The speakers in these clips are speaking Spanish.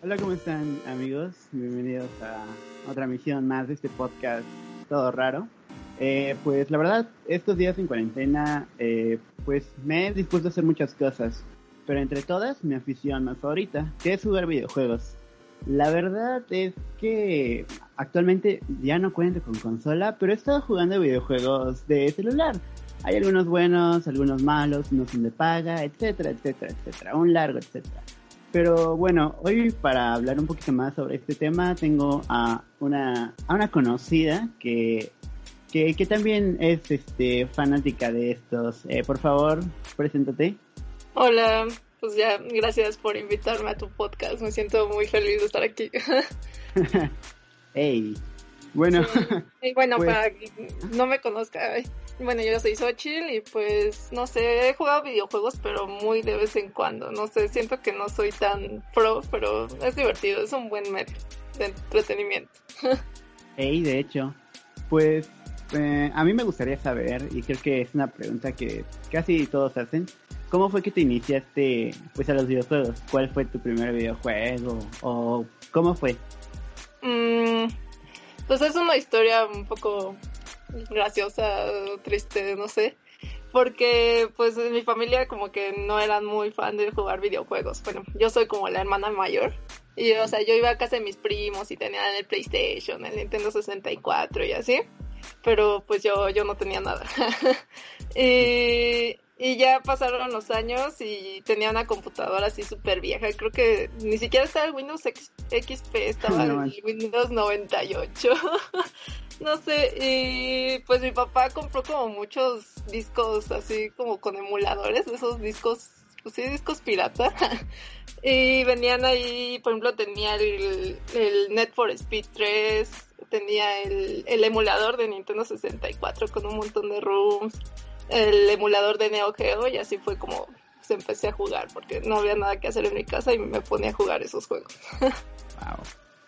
Hola, ¿cómo están amigos? Bienvenidos a otra misión más de este podcast todo raro. Eh, pues la verdad, estos días en cuarentena, eh, pues me he dispuesto a hacer muchas cosas, pero entre todas mi afición más favorita, que es jugar videojuegos. La verdad es que actualmente ya no cuento con consola, pero he estado jugando videojuegos de celular. Hay algunos buenos, algunos malos, unos de paga, etcétera, etcétera, etcétera. Un largo, etcétera. Pero bueno, hoy para hablar un poquito más sobre este tema tengo a una, a una conocida que, que, que también es este, fanática de estos. Eh, por favor, preséntate. Hola, pues ya, gracias por invitarme a tu podcast. Me siento muy feliz de estar aquí. hey, bueno. Y bueno, pues para que no me conozca, bueno, yo soy Xochitl y pues, no sé, he jugado videojuegos, pero muy de vez en cuando. No sé, siento que no soy tan pro, pero es divertido, es un buen medio de entretenimiento. hey, de hecho, pues eh, a mí me gustaría saber, y creo que es una pregunta que casi todos hacen, ¿cómo fue que te iniciaste pues a los videojuegos? ¿Cuál fue tu primer videojuego? ¿O cómo fue? Mm, pues es una historia un poco graciosa, triste, no sé. Porque pues mi familia como que no eran muy fan de jugar videojuegos. Bueno, yo soy como la hermana mayor. Y o sea, yo iba a casa de mis primos y tenían el PlayStation, el Nintendo 64 y así. Pero pues yo, yo no tenía nada. y, y ya pasaron los años y tenía una computadora así súper vieja. Creo que ni siquiera estaba el Windows XP, estaba el Windows 98. no sé, y pues mi papá compró como muchos discos así como con emuladores, esos discos, pues sí, discos pirata. y venían ahí, por ejemplo, tenía el, el Net for Speed 3, tenía el, el emulador de Nintendo 64 con un montón de rooms el emulador de Neo Geo y así fue como se empecé a jugar porque no había nada que hacer en mi casa y me ponía a jugar esos juegos. wow,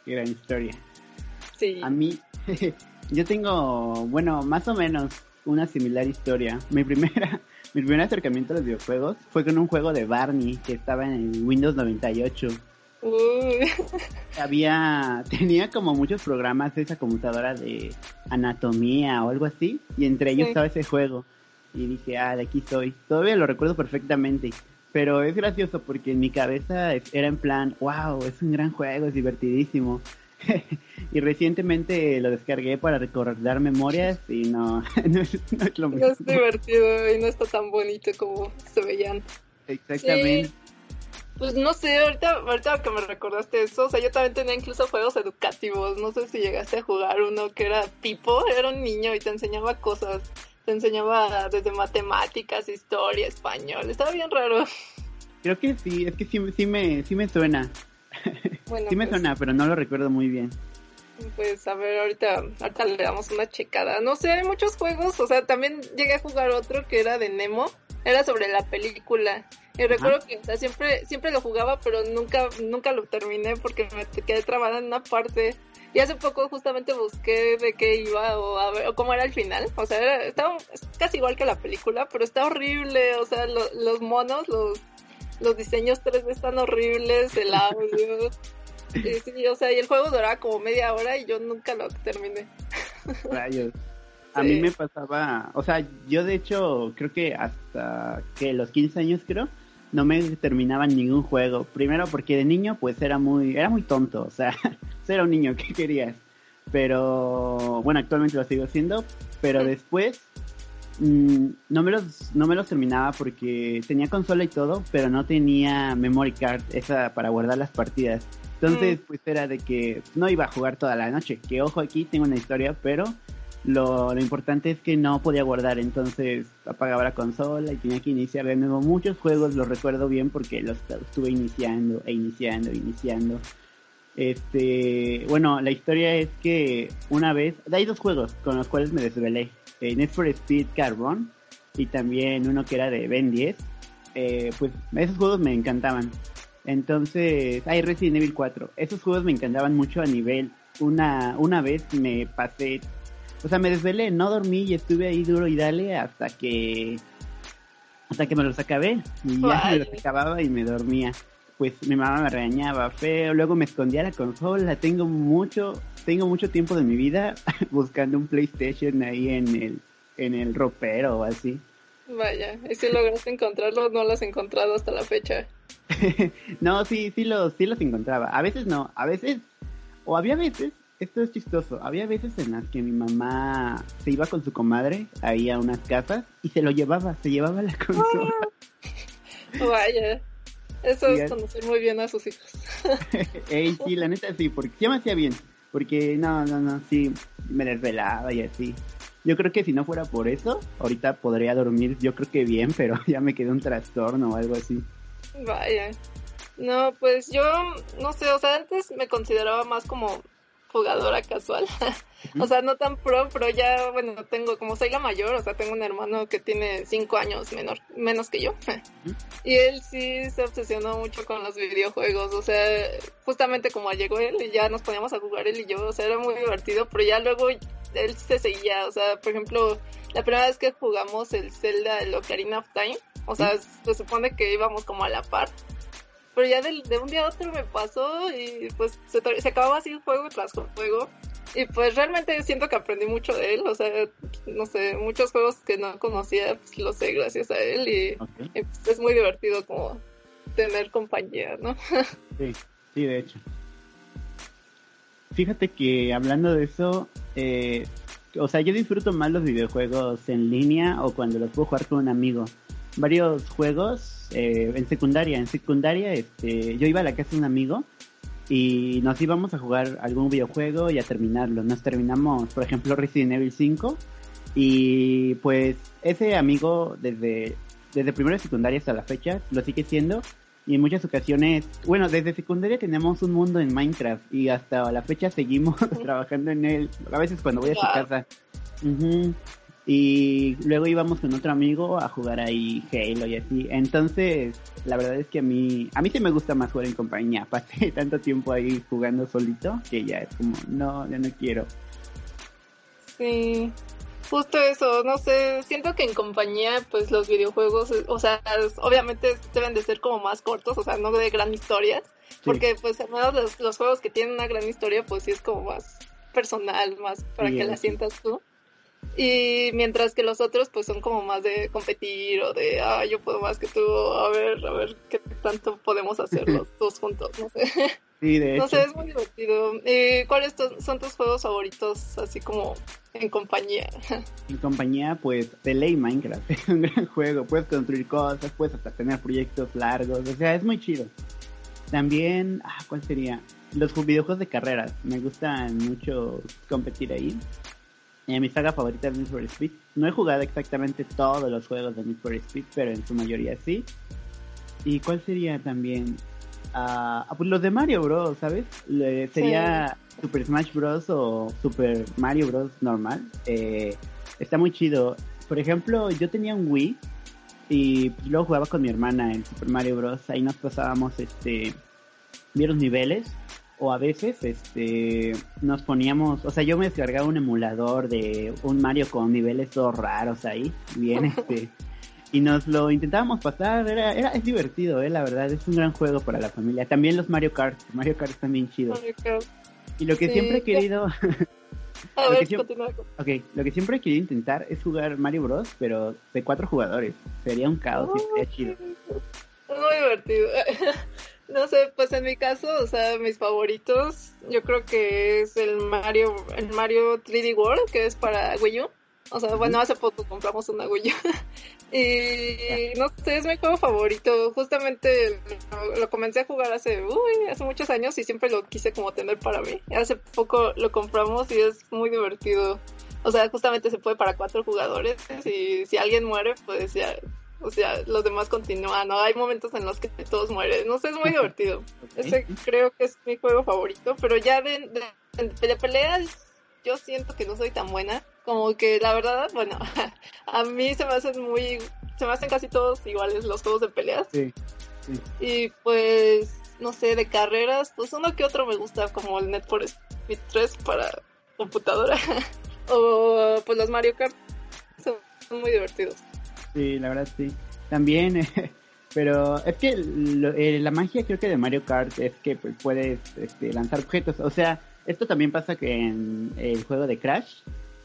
qué gran historia. Sí. A mí, yo tengo, bueno, más o menos una similar historia. Mi primera, mi primer acercamiento a los videojuegos fue con un juego de Barney que estaba en Windows 98. Uy. Había, tenía como muchos programas esa computadora de anatomía o algo así, y entre ellos estaba ese juego y dije, ah, de aquí soy. Todavía lo recuerdo perfectamente. Pero es gracioso porque en mi cabeza era en plan, wow, es un gran juego, es divertidísimo. y recientemente lo descargué para recordar memorias y no, no, es, lo mismo. No es divertido y no está tan bonito como se veían. Exactamente. Pues no sé, ahorita, ahorita que me recordaste eso, o sea, yo también tenía incluso juegos educativos, no sé si llegaste a jugar uno que era tipo, era un niño y te enseñaba cosas te enseñaba desde matemáticas, historia, español. Estaba bien raro. Creo que sí, es que sí, sí, me, sí me suena. sí me pues. suena, pero no lo recuerdo muy bien. Pues a ver, ahorita, ahorita le damos una checada. No sé, hay muchos juegos, o sea, también llegué a jugar otro que era de Nemo, era sobre la película. Y recuerdo que, o sea, siempre, siempre lo jugaba, pero nunca, nunca lo terminé porque me quedé trabada en una parte. Y hace poco justamente busqué de qué iba o, a ver, o cómo era el final. O sea, era, estaba casi igual que la película, pero está horrible. O sea, los monos, los, los diseños 3D están horribles, el audio. sí, o sea, y el juego duraba como media hora y yo nunca lo terminé. Rayos. A mí me pasaba, o sea, yo de hecho creo que hasta que los 15 años creo, no me terminaba ningún juego. Primero porque de niño pues era muy, era muy tonto, o sea, era un niño, ¿qué querías? Pero bueno, actualmente lo sigo haciendo, pero después mm, no, me los, no me los terminaba porque tenía consola y todo, pero no tenía memory card esa para guardar las partidas. Entonces, mm. pues era de que no iba a jugar toda la noche. Que ojo aquí, tengo una historia, pero lo, lo, importante es que no podía guardar, entonces apagaba la consola y tenía que iniciar de nuevo muchos juegos, los recuerdo bien porque los estuve iniciando e iniciando e iniciando. Este, bueno, la historia es que una vez, hay dos juegos con los cuales me desvelé, eh, Need for Speed Carbon y también uno que era de Ben 10. Eh, pues esos juegos me encantaban. Entonces, hay Resident Evil 4. Esos juegos me encantaban mucho a nivel. Una, una vez me pasé o sea, me desvelé, no dormí y estuve ahí duro y dale hasta que hasta que me los acabé y ya me los acababa y me dormía. pues mi mamá me regañaba feo, luego me escondía la consola, tengo mucho, tengo mucho tiempo de mi vida buscando un PlayStation ahí en el, en el ropero o así. Vaya, y si lograste encontrarlo, no lo has encontrado hasta la fecha. no, sí, sí los, sí los encontraba. A veces no, a veces, o había veces, esto es chistoso, había veces en las que mi mamá se iba con su comadre ahí a unas casas y se lo llevaba, se llevaba la consola. Vaya. Eso es conocer muy bien a sus hijos. Ey, sí, la neta sí, porque ya me hacía bien. Porque no, no, no, sí, me desvelaba y así. Yo creo que si no fuera por eso, ahorita podría dormir, yo creo que bien, pero ya me quedó un trastorno o algo así. Vaya. No, pues yo, no sé, o sea, antes me consideraba más como jugadora casual. o sea, no tan pro, pero ya, bueno, tengo, como soy la mayor, o sea, tengo un hermano que tiene cinco años menor, menos que yo. y él sí se obsesionó mucho con los videojuegos, o sea, justamente como llegó él y ya nos poníamos a jugar él y yo, o sea, era muy divertido, pero ya luego él se seguía, o sea, por ejemplo, la primera vez que jugamos el Zelda, el Ocarina of Time, o sea, se supone que íbamos como a la par pero ya de, de, un día a otro me pasó y pues se, se acababa así juego tras juego. Y pues realmente siento que aprendí mucho de él, o sea, no sé, muchos juegos que no conocía, pues los sé gracias a él y, pues, es muy divertido como tener compañía, ¿no? sí, sí, de hecho. Fíjate que hablando de eso, eh, o sea, yo disfruto más los videojuegos en línea o cuando los puedo jugar con un amigo. Varios juegos eh, en secundaria. En secundaria, este, yo iba a la casa de un amigo y nos íbamos a jugar algún videojuego y a terminarlo. Nos terminamos, por ejemplo, Resident Evil 5 y pues ese amigo desde, desde primero de secundaria hasta la fecha lo sigue siendo y en muchas ocasiones, bueno, desde secundaria tenemos un mundo en Minecraft y hasta la fecha seguimos trabajando en él. A veces cuando voy a su casa. Y luego íbamos con otro amigo a jugar ahí Halo y así. Entonces, la verdad es que a mí, a mí sí me gusta más jugar en compañía. Pasé tanto tiempo ahí jugando solito que ya es como, no, ya no quiero. Sí, justo eso, no sé, siento que en compañía, pues los videojuegos, o sea, obviamente deben de ser como más cortos, o sea, no de gran historias, porque pues además los, los, juegos que tienen una gran historia, pues sí es como más personal, más para que la sientas tú. Y mientras que los otros pues son como más de competir o de, ah, yo puedo más que tú, a ver, a ver qué tanto podemos hacer los dos juntos, no sé. Sí, de hecho. No sé, es muy divertido. ¿Y cuáles son tus juegos favoritos así como en compañía? En compañía, pues, de ley Minecraft. Es un gran juego. Puedes construir cosas, puedes hasta tener proyectos largos. O sea, es muy chido. También, ah, ¿cuál sería? Los videojuegos de carreras. Me gustan mucho competir ahí. Eh, mi saga favorita es Need for Speed. No he jugado exactamente todos los juegos de Need for Speed, pero en su mayoría sí. ¿Y cuál sería también? Ah, ah pues los de Mario Bros, ¿sabes? sería Super Smash Bros. o Super Mario Bros. normal. Eh, está muy chido. Por ejemplo, yo tenía un Wii y luego jugaba con mi hermana en Super Mario Bros. Ahí nos pasábamos este, los niveles o a veces este nos poníamos, o sea, yo me descargaba un emulador de un Mario con niveles todos raros ahí, bien este y nos lo intentábamos pasar, era era es divertido, eh, la verdad, es un gran juego para la familia. También los Mario Kart, Mario Kart están bien chidos. Y lo que siempre he querido A ver, Ok, lo que siempre he querido intentar es jugar Mario Bros, pero de cuatro jugadores. Sería un caos y sería chido. Es muy divertido. No sé, pues en mi caso, o sea, mis favoritos, yo creo que es el Mario, el Mario 3D World, que es para Wii U. O sea, bueno, hace poco compramos una Wii U. y no sé, es mi juego favorito. Justamente lo, comencé a jugar hace, uy, hace muchos años y siempre lo quise como tener para mí. Hace poco lo compramos y es muy divertido. O sea, justamente se puede para cuatro jugadores y si alguien muere, pues ya o sea, los demás continúan, ¿no? Hay momentos en los que todos mueren, no sé, es muy divertido. Ese creo que es mi juego favorito, pero ya de, de, peleas yo siento que no soy tan buena, como que la verdad, bueno, a mí se me hacen muy, se me hacen casi todos iguales los juegos de peleas. Sí, sí. Y pues, no sé, de carreras, pues uno que otro me gusta, como el Net for Speed 3 para computadora, o pues los Mario Kart, son muy divertidos. Sí, la verdad sí. También Pero es que eh, la magia creo que de Mario Kart es que pues, puedes este, lanzar objetos. O sea, esto también pasa que en el juego de Crash,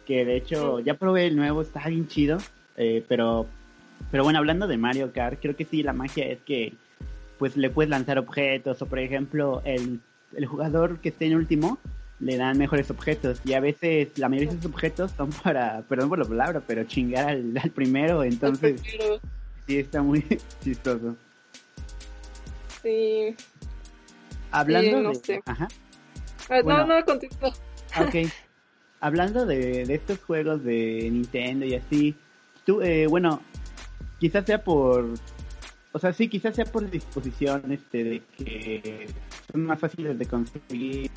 que de hecho ya probé el nuevo, está bien chido. Eh, pero, pero bueno, hablando de Mario Kart, creo que sí, la magia es que pues le puedes lanzar objetos. O por ejemplo, el, el jugador que esté en último le dan mejores objetos y a veces la mayoría de esos objetos son para, perdón por la palabra, pero chingar al, primero, entonces sí está muy chistoso. Sí. Hablando no Sé. Ajá. Ah, no, no. Ok. Hablando de, de estos juegos de Nintendo y así, tú, eh, bueno, quizás sea por o sea, sí, quizás sea por disposición este, de que son más fáciles de conseguir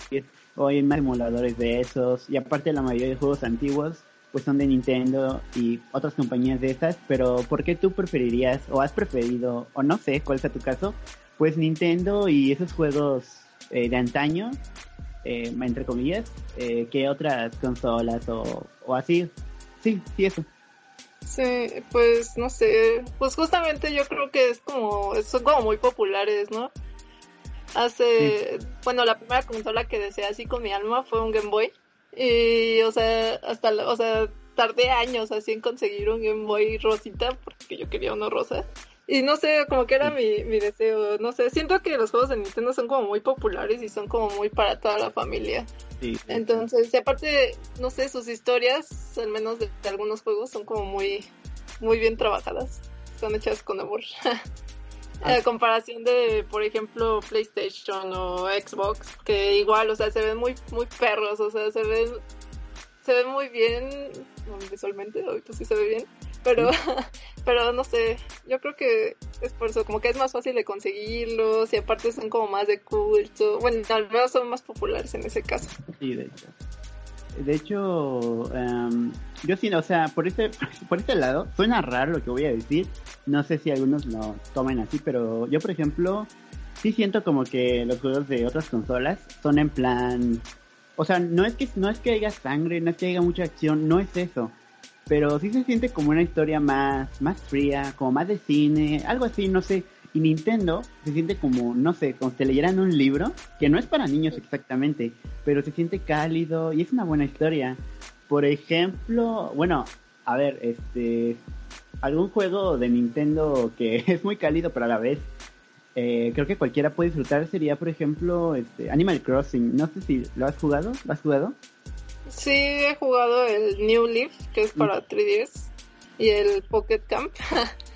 o hay más emuladores de esos y aparte la mayoría de juegos antiguos pues son de Nintendo y otras compañías de esas, pero ¿por qué tú preferirías o has preferido, o no sé cuál sea tu caso, pues Nintendo y esos juegos eh, de antaño, eh, entre comillas, eh, que otras consolas o, o así? Sí, sí, eso. Sí, pues no sé, pues justamente yo creo que es como, son como muy populares, ¿no? Hace, bueno, la primera consola que deseé así con mi alma fue un Game Boy. Y, o sea, hasta, o sea, tardé años así en conseguir un Game Boy rosita porque yo quería uno rosa. Y no sé, como que era mi, mi deseo, no sé, siento que los juegos de Nintendo son como muy populares y son como muy para toda la familia. Entonces, y aparte, no sé, sus historias, al menos de, algunos juegos, son como muy, muy bien trabajadas. Son hechas con amor. A comparación de, por ejemplo, PlayStation o Xbox, que igual, o sea, se ven muy, muy perros, o sea, se ven, se ven muy bien visualmente, ahorita sí se ve bien, pero, pero no sé, yo creo que es por eso, como que es más fácil de conseguirlos y aparte son como más de culto, bueno, al menos son más populares en ese caso. Sí, de hecho. De hecho, em, yo sí, o sea, por este, por este lado, suena raro lo que voy a decir, no sé si algunos lo tomen así, pero yo, por ejemplo, sí siento como que los juegos de otras consolas son en plan, o sea, no es que no es que haya sangre, no es que haya mucha acción, no es eso, pero sí se siente como una historia más, más fría, como más de cine, algo así, no sé. Y Nintendo se siente como, no sé, como si leyeran un libro, que no es para niños exactamente, pero se siente cálido y es una buena historia. Por ejemplo, bueno, a ver, este, algún juego de Nintendo que es muy cálido, pero a la vez eh, creo que cualquiera puede disfrutar sería, por ejemplo, este, Animal Crossing. No sé si lo has jugado, ¿lo has jugado? Sí, he jugado el New Leaf, que es para 3DS, y el Pocket Camp.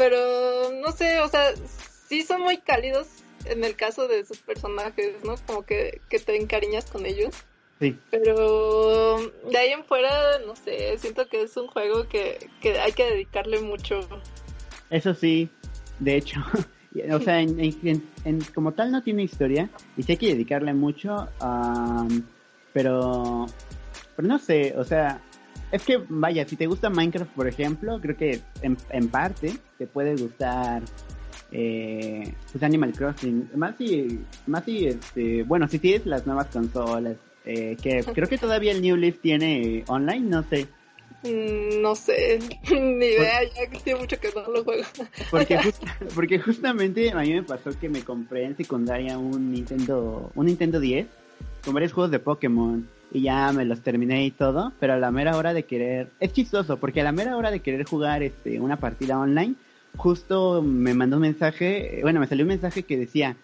Pero no sé, o sea, sí son muy cálidos en el caso de sus personajes, ¿no? Como que, que te encariñas con ellos. Sí. Pero de ahí en fuera, no sé, siento que es un juego que, que hay que dedicarle mucho. Eso sí, de hecho, o sea, en, como tal no tiene historia y sí hay que dedicarle mucho, pero pero no sé, o sea, es que vaya, si te gusta Minecraft, por ejemplo, creo que en, parte te puede gustar eh, pues Animal Crossing. Más si, más si, este, bueno, si tienes las nuevas consolas, eh, que creo que todavía el New Leaf tiene online, no sé. Mm, no sé, ni idea, ya que tiene mucho que no lo juego. Porque, porque justamente a mí me pasó que me compré en secundaria un Nintendo, un Nintendo 10 con varios juegos de Pokémon y ya me los terminé y todo, pero a la mera hora de querer, es chistoso, porque a la mera hora de querer jugar este una partida online, justo me mandó un mensaje, bueno, me salió un mensaje que decía,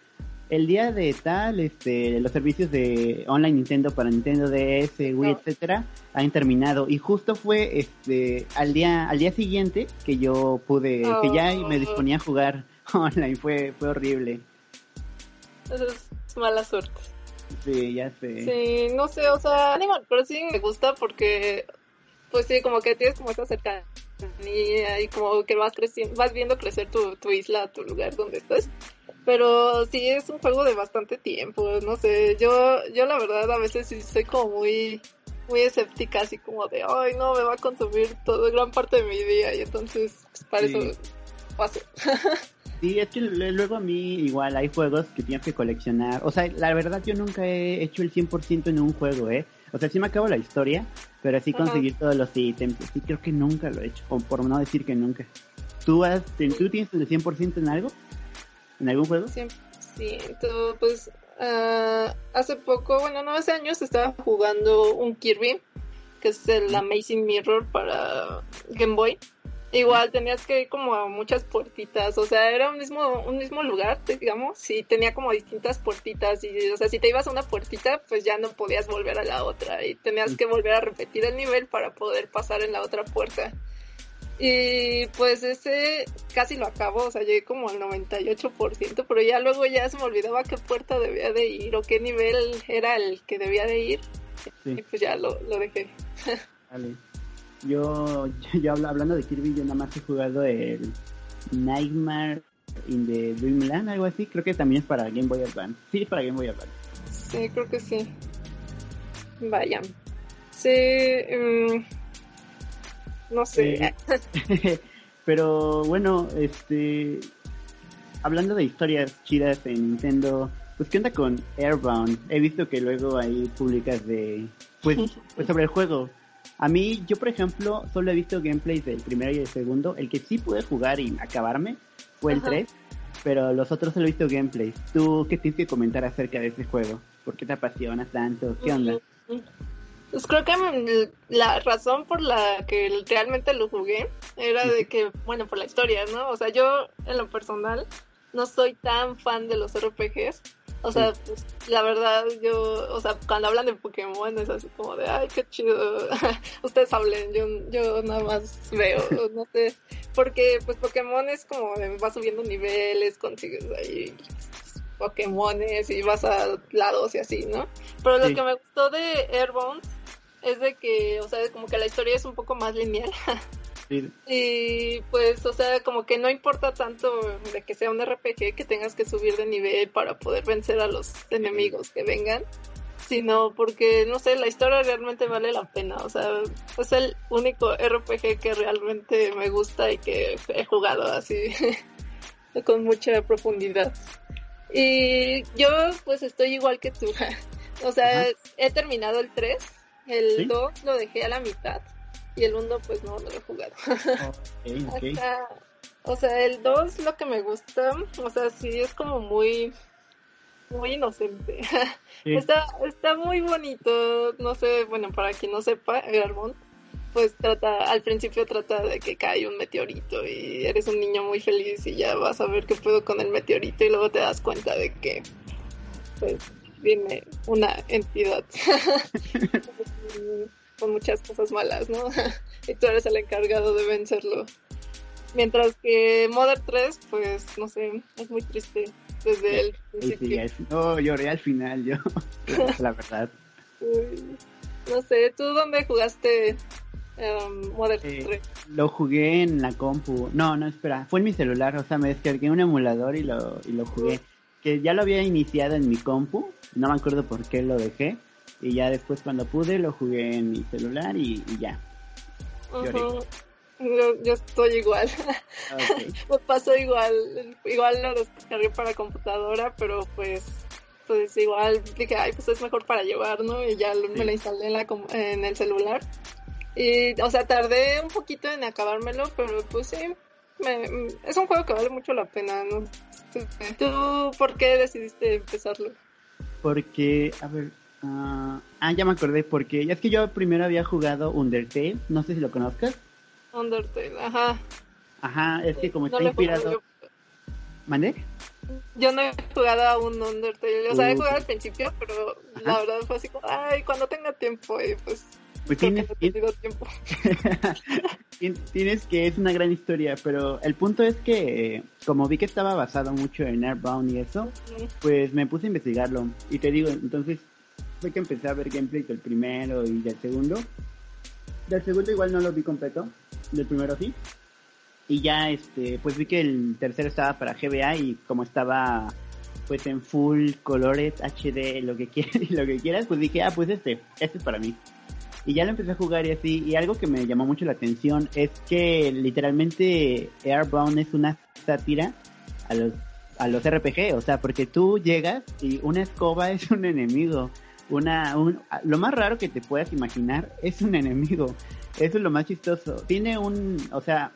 el día de tal, este, los servicios de online Nintendo para Nintendo DS, Wii, etcétera, han terminado y justo fue este al día al día siguiente que yo pude, que ya me disponía a jugar online, fue fue horrible. Eso es mala suerte. Sí, ya sé. Sí, no sé, o sea, Animal Crossing me gusta porque, pues sí, como que tienes como esa cercanía y como que vas creciendo, vas viendo crecer tu, tu isla, tu lugar donde estás. Pero sí es un juego de bastante tiempo, no sé, yo, yo la verdad a veces sí soy como muy, muy escéptica, así como de, ay no, me va a consumir toda gran parte de mi día y entonces pues, para eso paso. Sí, es que luego a mí igual hay juegos que tienes que coleccionar. O sea, la verdad yo nunca he hecho el 100% en un juego, ¿eh? O sea, sí me acabo la historia, pero así conseguir todos los ítems. Sí, creo que nunca lo he hecho, o por no decir que nunca. ¿Tú, has, ¿Tú tienes el 100% en algo? ¿En algún juego? Sí, sí pues uh, hace poco, bueno, no hace años estaba jugando un Kirby, que es el Amazing Mirror para Game Boy. Igual tenías que ir como a muchas puertitas, o sea, era un mismo, un mismo lugar, digamos, y tenía como distintas puertitas, y o sea, si te ibas a una puertita, pues ya no podías volver a la otra, y tenías que volver a repetir el nivel para poder pasar en la otra puerta. Y pues ese casi lo acabo, o sea, llegué como al 98%, pero ya luego ya se me olvidaba qué puerta debía de ir o qué nivel era el que debía de ir. Y pues ya lo, lo dejé. Vale. Yo, yo, hablando de Kirby, yo nada más he jugado el Nightmare in the Dreamland, algo así. Creo que también es para Game Boy Advance. Sí, es para Game Boy Advance. Sí, creo que sí. Vaya. Sí, um, no sé. pero bueno, este. Hablando de historias chidas en Nintendo, pues ¿qué onda con Airbound? He visto que luego hay públicas de. Pues, pues sobre el juego. A mí, yo por ejemplo, solo he visto gameplays del primero y del segundo. El que sí pude jugar y acabarme fue el 3, pero los otros solo he visto gameplays. ¿Tú qué tienes que comentar acerca de ese juego? ¿Por qué te apasiona tanto? ¿Qué onda? Pues creo que la razón por la que realmente lo jugué era de que, bueno, por la historia, ¿no? O sea, yo en lo personal no soy tan fan de los RPGs, o sea, pues, la verdad, yo, o sea, cuando hablan de Pokémon es así como de, ay, qué chido. Ustedes hablen, yo, yo nada más veo, no sé. Porque, pues, Pokémon es como, vas subiendo niveles, consigues ahí Pokémones y vas a lados y así, ¿no? Pero lo que me gustó de Airbound es de que, o sea, como que la historia es un poco más lineal. Y pues, o sea, como que no importa tanto de que sea un RPG que tengas que subir de nivel para poder vencer a los enemigos que vengan, sino porque, no sé, la historia realmente vale la pena. O sea, es el único RPG que realmente me gusta y que he jugado así con mucha profundidad. Y yo pues estoy igual que tú. o sea, he terminado el 3, el 2 lo dejé a la mitad y el 1 pues no, no lo he jugado. o sea, el 2 lo que me gusta, o sea, sí es como muy muy inocente. está, está muy bonito, no sé, bueno, para quien no sepa, Garmont, pues trata, al principio trata de que cae un meteorito y eres un niño muy feliz y ya vas a ver qué puedo con el meteorito y luego te das cuenta de que pues viene una entidad con muchas cosas malas, ¿no? y tú eres el encargado de vencerlo. Mientras que Mother 3, pues, no sé, es muy triste desde el principio. no, lloré al final, yo, la verdad. no sé, ¿tú dónde jugaste um, Mother 3? Eh, lo jugué en la compu. No, no, espera, fue en mi celular, o sea, me descargué un emulador y lo, y lo jugué. Que ya lo había iniciado en mi compu, no me acuerdo por qué lo dejé y ya después cuando pude lo jugué en mi celular y, ya. yo, estoy igual. me pasó igual. Igual lo descargué para computadora, pero pues pues igual dije, ay, pues es mejor para llevar, ¿no? Y ya me lo instalé en, la, en el celular. Y, o sea, tardé un poquito en acabármelo, pero pues sí, es un juego que vale mucho la pena, ¿no? ¿Tú por qué decidiste empezarlo? Porque, a ver, Ah, ah, ya me acordé porque es que yo primero había jugado Undertale, no sé si lo conozcas. Undertale, ajá. Ajá, es que como está inspirado. ¿Mandé? Yo no he jugado a un Undertale, o sea, he uh. jugado al principio, pero la verdad fue así como, ay, cuando tenga tiempo, y pues... Pues tienes, que tienes que es una gran historia, pero el punto es que como vi que estaba basado mucho en Airbound y eso, pues me puse a investigarlo y te digo, entonces fue que empecé a ver gameplay del primero y del segundo. Del segundo igual no lo vi completo, del primero sí. Y ya este, pues vi que el tercero estaba para GBA y como estaba pues en full colores HD, lo que quieras y lo que quieras, pues dije, ah, pues este, este es para mí. Y ya lo empecé a jugar y así, y algo que me llamó mucho la atención es que literalmente Airbound es una sátira a los, a los RPG, o sea, porque tú llegas y una escoba es un enemigo, una, un, lo más raro que te puedas imaginar es un enemigo. Eso es lo más chistoso. Tiene un, o sea,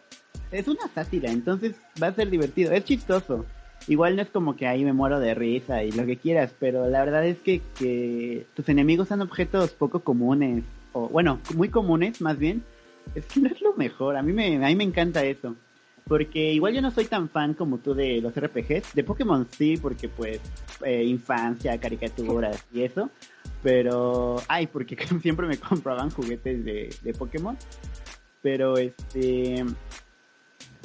es una sátira, entonces va a ser divertido, es chistoso. Igual no es como que ahí me muero de risa y lo que quieras, pero la verdad es que, que tus enemigos son objetos poco comunes, o bueno, muy comunes más bien. Es que no es lo mejor, a mí me, a mí me encanta eso. Porque igual yo no soy tan fan como tú de los RPGs. De Pokémon sí, porque pues eh, infancia, caricaturas y eso. Pero, ay, porque siempre me compraban juguetes de, de Pokémon. Pero este,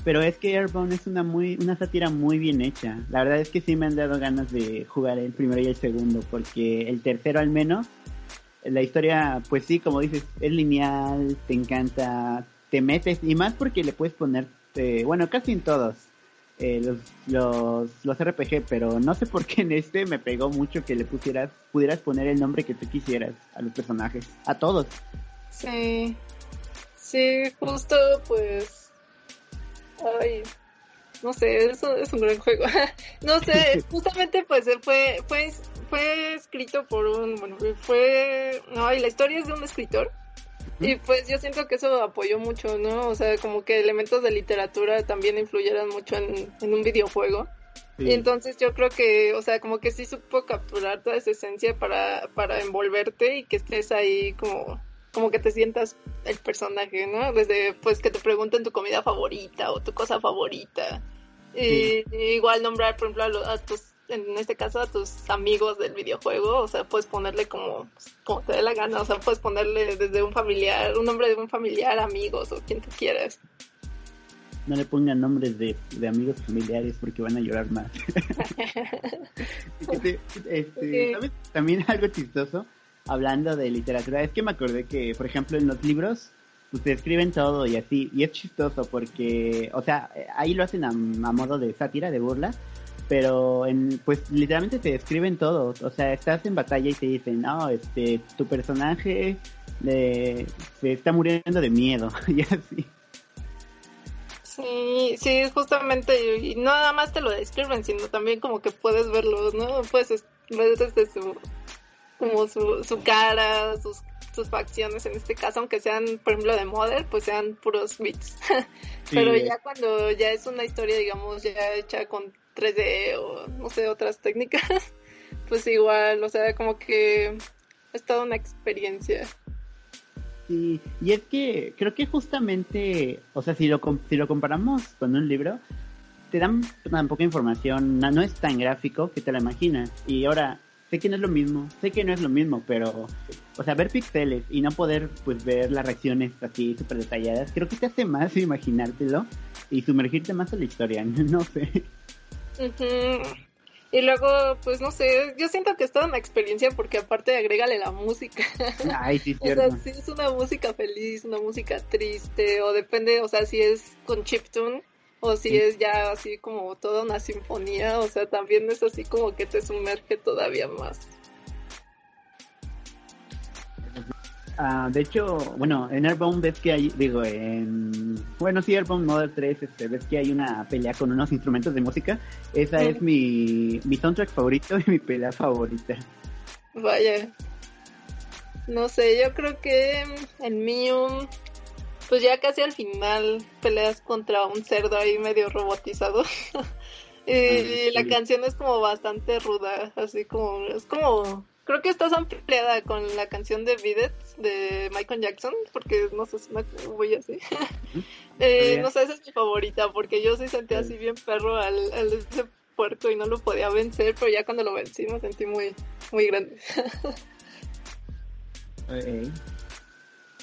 pero es que Airbound es una muy una sátira muy bien hecha. La verdad es que sí me han dado ganas de jugar el primero y el segundo, porque el tercero al menos, la historia, pues sí, como dices, es lineal, te encanta, te metes, y más porque le puedes poner, eh, bueno, casi en todos, eh, los, los, los RPG, pero no sé por qué en este me pegó mucho que le pusieras, pudieras poner el nombre que tú quisieras a los personajes, a todos. Sí, sí, justo pues Ay, no sé, eso es un gran juego. no sé, justamente pues fue, fue, fue escrito por un, bueno, fue, no, y la historia es de un escritor. Y pues yo siento que eso apoyó mucho, ¿no? O sea, como que elementos de literatura también influyeron mucho en, un videojuego. Y entonces yo creo que, o sea, como que sí supo capturar toda esa esencia para, para envolverte y que estés ahí como como que te sientas el personaje, ¿no? Desde pues que te pregunten tu comida favorita o tu cosa favorita. Y, igual nombrar, por ejemplo, a, tus, en este caso a tus amigos del videojuego, o sea, puedes ponerle como, como te dé la gana, o sea, puedes ponerle desde un familiar, un nombre de un familiar, amigos o quien tú quieras. No le pongan nombres de, de amigos familiares porque van a llorar más. este, También algo chistoso hablando de literatura, es que me acordé que, por ejemplo, en los libros, pues escriben todo y así, y es chistoso porque, o sea, ahí lo hacen a, modo de sátira, de burla, pero en, pues literalmente te escriben todo, o sea, estás en batalla y te dicen, no, este, tu personaje se está muriendo de miedo, y así. Sí, sí, justamente, y no nada más te lo describen, sino también como que puedes verlo, ¿no? Puedes ver desde su como su, su cara, sus, sus facciones en este caso, aunque sean, por ejemplo, de Mother, pues sean puros bits. Pero ya cuando ya es una historia, digamos, ya hecha con 3D o no sé, otras técnicas, pues igual, o sea, como que es toda una experiencia. Sí, y es que creo que justamente, o sea, si lo, si lo comparamos con un libro, te dan tan poca información, no, es tan gráfico que te la imaginas. Y ahora, sé que no es lo mismo, sé que no es lo mismo, pero, o sea, ver pixeles y no poder, pues, ver las reacciones así súper detalladas, creo que te hace más imaginártelo y sumergirte más en la historia, no sé. Y luego, pues no sé, yo siento que es toda una experiencia porque aparte agrégale la música. Ay, sí, o sea, si es una música feliz, una música triste, o depende, o sea, si es con chiptune, o si es ya así como toda una sinfonía, o sea, también es así como que te sumerge todavía más. Ah, de hecho, bueno, en Airbound ves que hay, digo, en, bueno, sí, Airbound Model 3, este, ves que hay una pelea con unos instrumentos de música. Esa es mi, mi soundtrack favorito y mi pelea favorita. Vaya. No sé, yo creo que el mío pues ya casi al final peleas contra un cerdo ahí medio robotizado. y, la canción es como bastante ruda, así como, es como, creo que estás ampliada con la canción de Beat de Michael Jackson, porque no sé, si me voy así. eh, no sé, esa es mi favorita, porque yo sí sentí así bien perro al, al ese puerco y no lo podía vencer, pero ya cuando lo vencí me sentí muy, muy grande.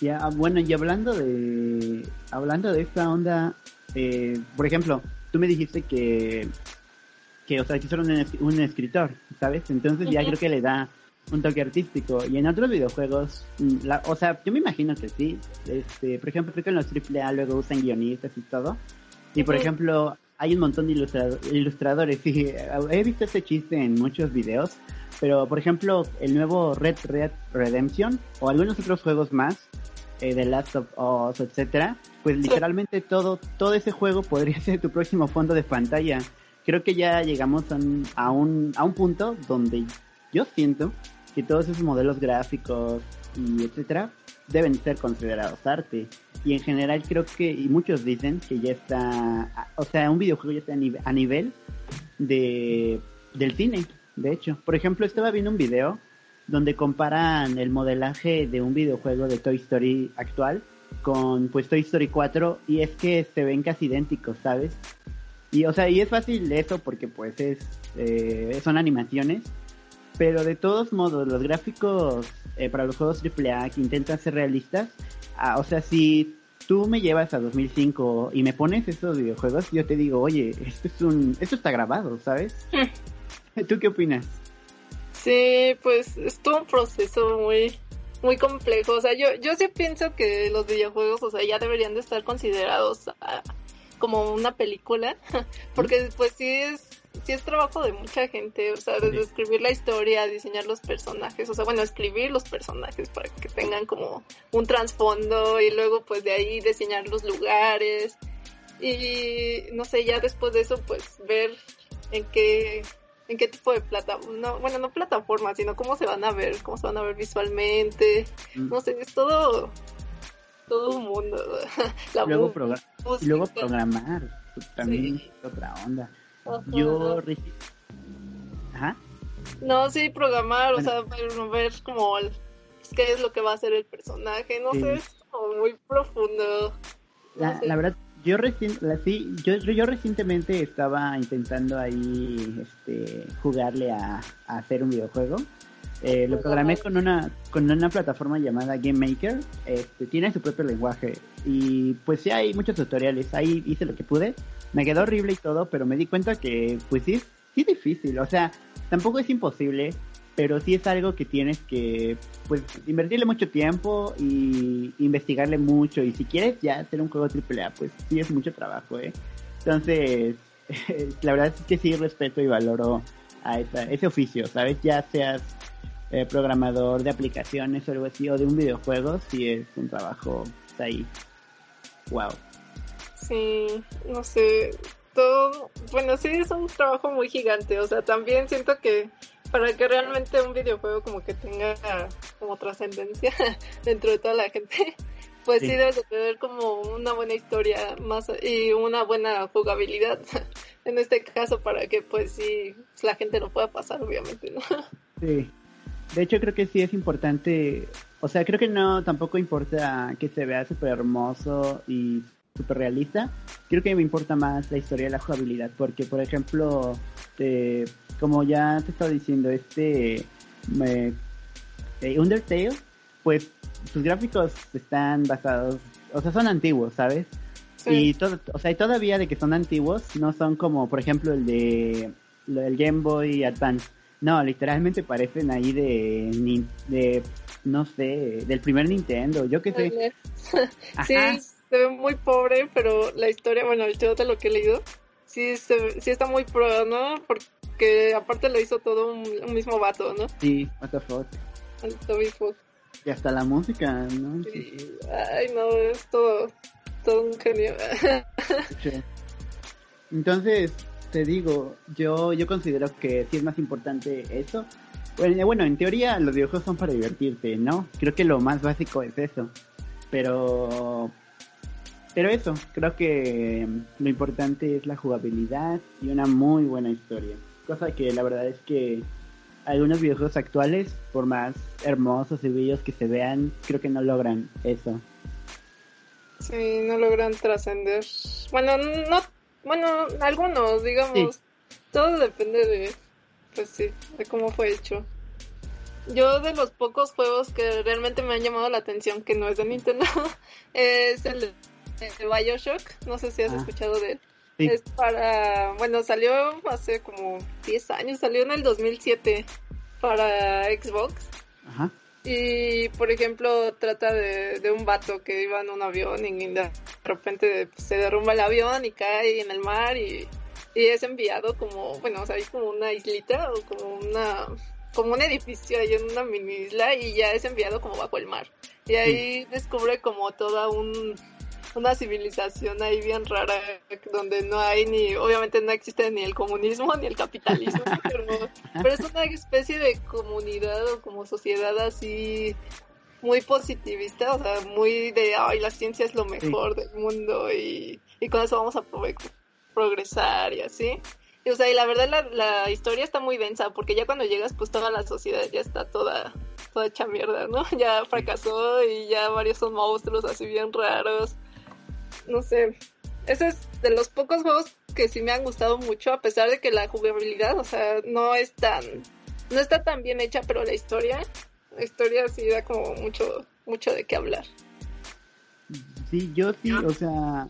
Ya, bueno, y hablando de hablando de esta onda, eh, por ejemplo, tú me dijiste que que o sea que un, un escritor, ¿sabes? Entonces ya creo que le da un toque artístico y en otros videojuegos, mm, la, o sea, yo me imagino que sí. Este, por ejemplo, creo que en los AAA luego usan guionistas y todo. Y por ejemplo, hay un montón de ilustradores y he visto este chiste en muchos videos, pero por ejemplo, el nuevo Red Red Redemption o algunos otros juegos más eh, The Last of Us, etcétera, pues literalmente todo, todo ese juego podría ser tu próximo fondo de pantalla. Creo que ya llegamos a un, a un, punto donde yo siento que todos esos modelos gráficos y etcétera deben ser considerados arte. Y en general creo que, y muchos dicen que ya está, o sea, un videojuego ya está a, nivel de, del cine, de hecho. Por ejemplo, estaba viendo un video donde comparan el modelaje de un videojuego de Toy Story actual con pues Toy Story 4 y es que se ven casi idénticos, ¿sabes? Y o sea, y es fácil eso porque pues es eh, son animaciones, pero de todos modos los gráficos eh, para los juegos AAA que intentan ser realistas, ah, o sea, si tú me llevas a 2005 y me pones esos videojuegos, yo te digo, oye, esto es un, esto está grabado, ¿sabes? ¿Tú qué opinas? Sí, pues es todo un proceso muy, muy complejo. O sea, yo, yo sí pienso que los videojuegos, o sea, ya deberían de estar considerados ah, como una película, porque pues sí es sí es trabajo de mucha gente, o sea, desde escribir la historia, diseñar los personajes, o sea, bueno, escribir los personajes para que tengan como un trasfondo y luego pues de ahí diseñar los lugares. Y no sé, ya después de eso pues ver en qué en qué tipo de plataforma, no, bueno, no plataforma, sino cómo se van a ver, cómo se van a ver visualmente, mm. no sé, es todo todo un mundo. La luego, y luego programar, también otra onda. Yo Ajá. No, sí, programar, o sea, ver como qué es lo que va a hacer el personaje, no sé, es como muy profundo. la, la, verdad, yo, recién, sí, yo, yo recientemente estaba intentando ahí este, jugarle a, a hacer un videojuego. Eh, lo programé con una con una plataforma llamada Game Maker. Este, tiene su propio lenguaje y pues sí hay muchos tutoriales. Ahí hice lo que pude me quedó horrible y todo, pero me di cuenta que pues sí, sí es difícil, o sea, tampoco es imposible, pero sí es algo que tienes que pues invertirle mucho tiempo y investigarle mucho y si quieres ya hacer un juego AAA, pues sí es mucho trabajo, ¿eh? Entonces, la verdad es que sí respeto y valoro a ese oficio, ¿sabes? Ya seas eh, programador de aplicaciones o algo así, o de un videojuego, sí es un trabajo ahí. Wow. Sí, no sé, todo, bueno, sí es un trabajo muy gigante, o sea, también siento que para que realmente un videojuego como que tenga como trascendencia dentro de toda la gente, pues sí. debe de tener como una buena historia más y una buena jugabilidad en este caso para que pues sí la gente lo pueda pasar obviamente, ¿no? Sí. De hecho creo que sí es importante, o sea, creo que no tampoco importa que se vea súper hermoso y súper realista, creo que me importa más la historia de la jugabilidad, porque por ejemplo, como ya te estaba diciendo, este me, eh, Undertale, pues sus gráficos están basados, o sea, son antiguos, ¿sabes? Y todo, o sea, y todavía de que son antiguos, no son como, por ejemplo, el de el Game Boy Advance. No, literalmente parecen ahí de, de no sé, del primer Nintendo, yo qué sé. sí, se ve muy pobre, pero la historia, bueno, el de lo que he leído, sí, sí está muy pro, ¿no? Porque aparte lo hizo todo un, mismo vato, ¿no? Sí, what the fuck. El Toby Fox. Y hasta la música, ¿no? Sí. Ay, no, es todo, todo un genio. Entonces, te digo, yo, yo considero que sí es más importante eso. Bueno, bueno, en teoría los videojuegos son para divertirte, ¿no? Creo que lo más básico es eso. Pero pero eso, creo que lo importante es la jugabilidad y una muy buena historia. Cosa que la verdad es que algunos videojuegos actuales, por más hermosos y bellos que se vean, creo que no logran eso. Sí, no logran trascender. Bueno, no, bueno, algunos, digamos. Todo depende de, pues sí, de cómo fue hecho. Yo de los pocos juegos que realmente me han llamado la atención, que no es de Nintendo, es el de Bioshock, no sé si has ah. escuchado de él. Es para, bueno, salió hace como 10 años, salió en el 2007 para Xbox. Ajá. Y, por ejemplo, trata de, un vato que iba en un avión y de repente se derrumba el avión y cae en el mar y, es enviado como, bueno, o sea, hay como una islita o como una como un edificio ahí en una mini isla y ya es enviado como bajo el mar. Y ahí descubre como toda un una civilización ahí bien rara donde no hay ni, obviamente no existe ni el comunismo ni el capitalismo, pero, pero es una especie de comunidad o como sociedad así muy positivista, o sea, muy de, ay, la ciencia es lo mejor del mundo y, y con eso vamos a progresar y así. Y, o sea, y la verdad la, la, historia está muy densa, porque ya cuando llegas, pues toda la sociedad ya está toda, toda hecha mierda, ¿no? Ya fracasó y ya varios son monstruos así bien raros. No sé. Ese es de los pocos juegos que sí me han gustado mucho, a pesar de que la jugabilidad, o sea, no es tan, no está tan bien hecha, pero la historia la historia sí da como mucho, mucho de qué hablar. Sí, yo sí, o sea,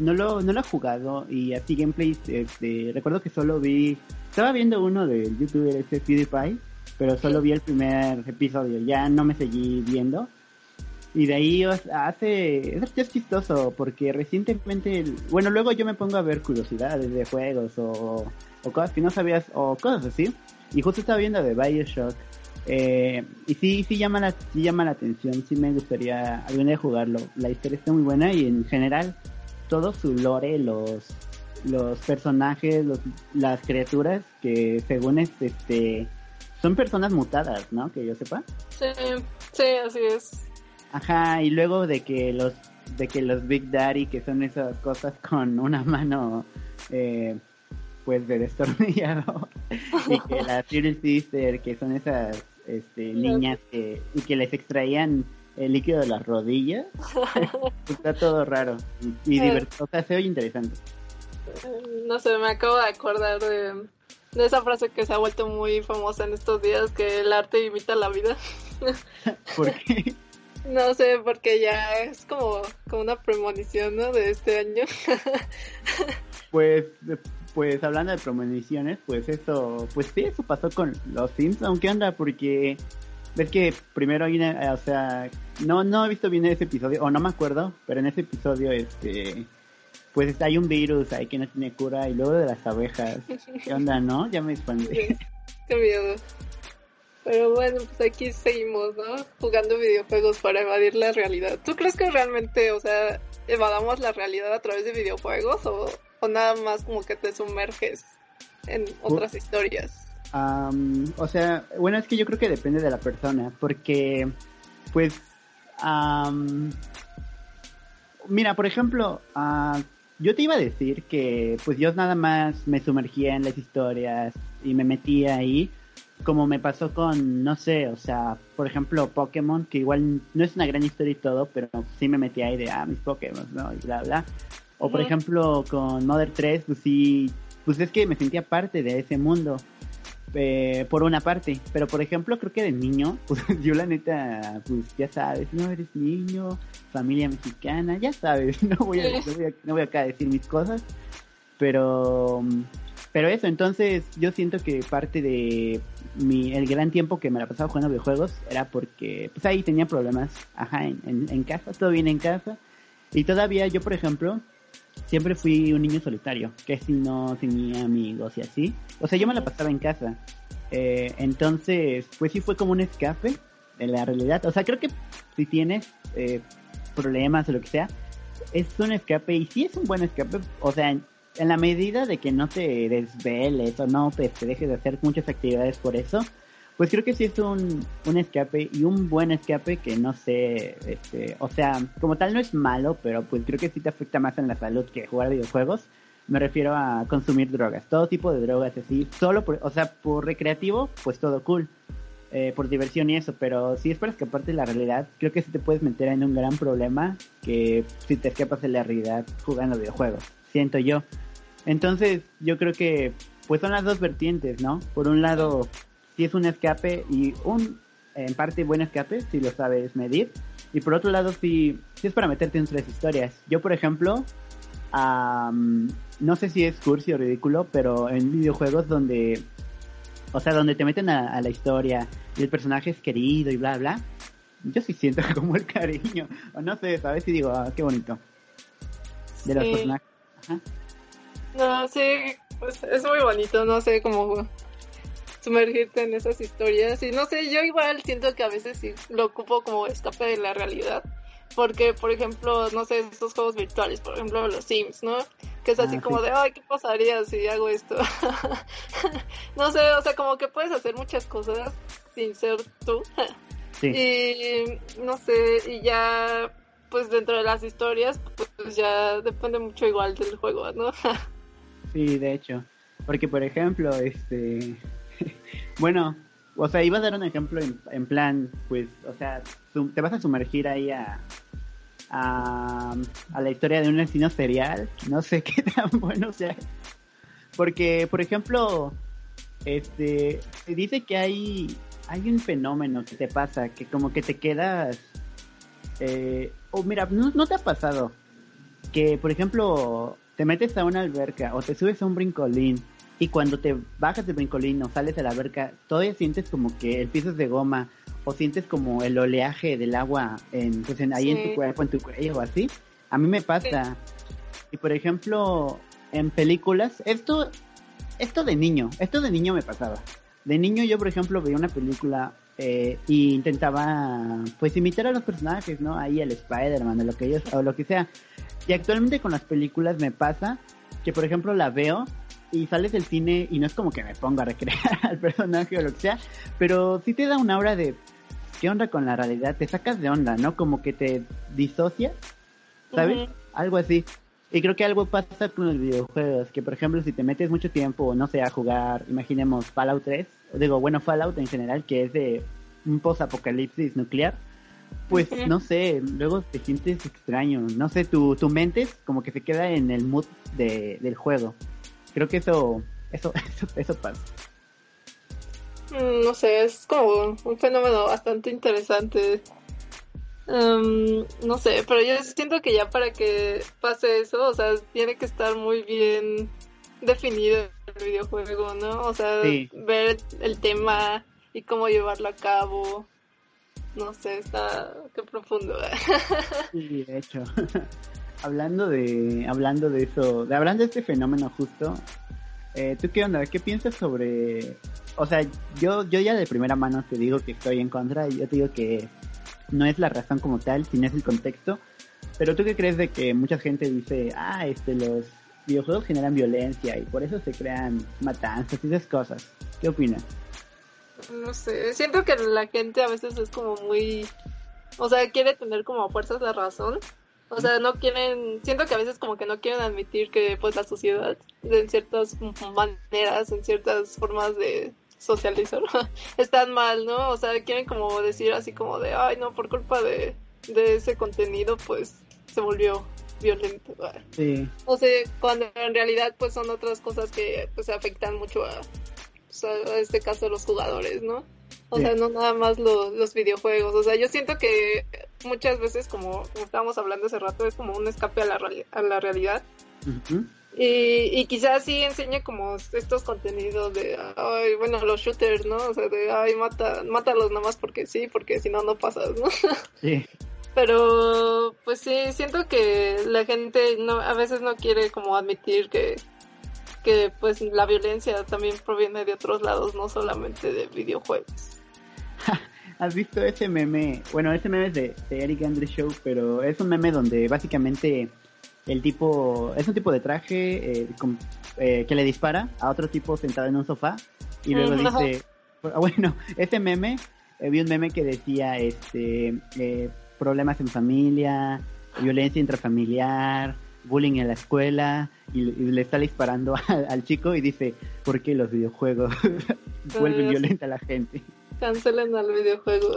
no lo, no lo he jugado y así gameplays, este, recuerdo que solo vi, estaba viendo uno del youtuber este PewDiePie, pero solo vi el primer episodio, ya no me seguí viendo. Y de ahí hace, es chistoso porque recientemente, bueno, luego yo me pongo a ver curiosidades de juegos o, cosas que no sabías o cosas así. Y justo estaba viendo de Bioshock eh, y sí, sí llama, la, sí llama la atención, sí me gustaría algún día jugarlo. La historia está muy buena y en general todo su lore, los, los personajes, las criaturas que según es, este son personas mutadas, ¿no? Que yo sepa. Sí, sí, así es. Ajá, y luego de que los de que los Big Daddy, que son esas cosas con una mano eh, pues de destornillador, y que la Little Sister, que son esas este, niñas que, y que les extraían el líquido de las rodillas. Está todo raro y, divertido. O sea, se oye interesante. No sé, me acabo de acordar de, de esa frase que se ha vuelto muy famosa en estos días, que el arte imita la vida. ¿Por qué? No sé, porque ya es como, como una premonición, ¿no? De este año. pues pues hablando de premoniciones, pues eso, pues sí, eso pasó con los Sims, aunque anda, porque ves que primero hay una, o sea, no, no he visto bien ese episodio, o no me acuerdo, pero en ese episodio, este, pues hay un virus ahí que no tiene cura, y luego de las abejas, ¿qué onda, no? Ya me expandí. Qué miedo. Pero bueno, pues aquí seguimos, ¿no? Jugando videojuegos para evadir la realidad. ¿Tú crees que realmente, o sea, evadamos la realidad a través de videojuegos o, o nada más como que te sumerges en otras historias? o sea, bueno, es que yo creo que depende de la persona, porque, pues, mira, por ejemplo, uh, yo te iba a decir que, pues, yo nada más me sumergía en las historias y me metía ahí, como me pasó con, no sé, o sea, por ejemplo, Pokémon, que igual no es una gran historia y todo, pero sí me metí ahí de, ah, mis Pokémon, ¿no? Y bla, bla. O por ejemplo con Mother 3, pues sí, pues es que me sentía parte de ese mundo. Eh, por una parte, pero por ejemplo creo que de niño, pues yo la neta, pues ya sabes, no eres niño, familia mexicana, ya sabes, no voy a, no voy, a, no voy acá a decir mis cosas, pero pero eso, entonces yo siento que parte de mi, el gran tiempo que me la pasaba jugando videojuegos era porque pues ahí tenía problemas, ajá, en, en, casa, todo bien en casa. Y todavía yo, por ejemplo, siempre fui un niño solitario, que si no tenía amigos y así. O sea, yo me la pasaba en casa. Eh, entonces, pues sí fue como un escape de la realidad. O sea, creo que si tienes eh, problemas o lo que sea, es un escape y sí es un buen escape. O sea, en, la medida de que no te desveles o no te dejes de hacer muchas actividades por eso, pues creo que sí es un, un escape y un buen escape que no sé, este, o sea, como tal no es malo, pero pues creo que sí te afecta más en la salud que jugar videojuegos. Me refiero a consumir drogas, todo tipo de drogas así, solo por, o sea, por recreativo, pues todo cool, eh, por diversión y eso, pero si es para escaparte de la realidad, creo que sí te puedes meter en un gran problema que si te escapas de la realidad jugando videojuegos, siento yo. Entonces, yo creo que pues son las dos vertientes, ¿no? Por un lado, si es un escape y un en parte buen escape si lo sabes medir. Y por otro lado si, si es para meterte en tres historias. Yo por ejemplo no sé si es cursi o ridículo pero en videojuegos donde o sea donde te meten a, la historia y el personaje es querido y bla bla yo sí siento como el cariño. O no sé sabes y digo ah, qué bonito de los personajes no sí pues es muy bonito no sé cómo sumergirte en esas historias. Y no sé, yo igual siento que a veces sí lo ocupo como escape de la realidad. porque, por ejemplo, no sé, estos juegos virtuales, por ejemplo, los Sims, ¿no? Que es así ah, como de, ay, ¿qué pasaría si hago esto? no sé, o sea, como que puedes hacer muchas cosas sin ser tú. Y no sé, y ya, pues dentro de las historias, pues ya depende mucho igual del juego, ¿no? sí, de hecho. Porque, por ejemplo, este. bueno, o sea, iba a dar un ejemplo en, plan, pues, o sea, te vas a sumergir ahí a, a, la historia de un asesino serial. No sé qué tan bueno sea. Porque, por ejemplo, este, se dice que hay, hay un fenómeno que te pasa, que como que te quedas... Eh, o mira, ¿no, ¿no te ha pasado que, por ejemplo, te metes a una alberca o te subes a un brincolín y cuando te bajas del brincolín o sales de la alberca, todavía sientes como que el piso es de goma o sientes como el oleaje del agua en, pues ahí en tu cuerpo, en tu cuello o así. A mí me pasa. Y por ejemplo, en películas, esto, esto de niño, esto de niño me pasaba. De niño yo, por ejemplo, veía una película eh, y intentaba, pues, imitar a los personajes, ¿no? Ahí el Spider-Man o lo que ellos, o lo que sea. Y actualmente con las películas me pasa que, por ejemplo, la veo y sales del cine y no es como que me ponga a recrear al personaje o lo que sea, pero sí te da una hora de qué onda con la realidad, te sacas de onda, ¿no? Como que te disocias, ¿sabes? Algo así. Y creo que algo pasa con los videojuegos, que por ejemplo si te metes mucho tiempo, no sé, a jugar, imaginemos Fallout 3, digo, bueno, Fallout en general, que es de un post-apocalipsis nuclear, pues no sé, luego te sientes extraño, no sé, tu, tu mente como que se queda en el mood de, del juego creo que eso, eso, eso, pasa. Mm, no sé, es como un fenómeno bastante interesante. Em, no sé, pero yo siento que ya para que pase eso, o sea, tiene que estar muy bien definido el videojuego, ¿no? O sea, ver el tema y cómo llevarlo a cabo. No sé, está qué profundo. sí, de hecho. hablando de hablando de eso, de hablando de este fenómeno justo, eh, ¿tú qué onda? ¿Qué piensas sobre, o sea, yo yo ya de primera mano te digo que estoy en contra y yo te digo que no es la razón como tal, sino es el contexto. Pero tú qué crees de que mucha gente dice, ah, este los videojuegos generan violencia y por eso se crean matanzas y esas cosas. ¿Qué opinas? No sé, siento que la gente a veces es como muy, o sea, quiere tener como fuerzas la razón o sea, no quieren, siento que a veces como que no quieren admitir que pues la sociedad en ciertas maneras, en ciertas formas de socializar, están mal, ¿no? O sea, quieren como decir así como de, ay, no, por culpa de, de ese contenido pues se volvió violento. Sí. O sea, cuando en realidad pues son otras cosas que pues afectan mucho a, pues, a este caso los jugadores, ¿no? O sea, no nada más los videojuegos. O sea, yo siento que muchas veces, como, estábamos hablando hace rato, es como un escape a la, a la realidad. y, y, quizás sí enseñe como estos contenidos de, ay, bueno, los shooters, ¿no? O sea, de, ay, mata, mátalos nada más porque sí, porque si no, no pasas, ¿no? Sí. Pero, pues sí, siento que la gente no, a veces no quiere como admitir que, que pues la violencia también proviene de otros lados, no solamente de videojuegos. ¿Has visto ese meme? Bueno, ese meme es de, Eric Andre Show, pero es un meme donde básicamente el tipo, es un tipo de traje eh, eh, que le dispara a otro tipo sentado en un sofá y luego dice, bueno, ese meme, eh, vi un meme que decía, este, problemas en familia, violencia intrafamiliar, bullying en la escuela y, le está disparando al, chico y dice, ¿por qué los videojuegos vuelven violenta a la gente? Cancelen al videojuego.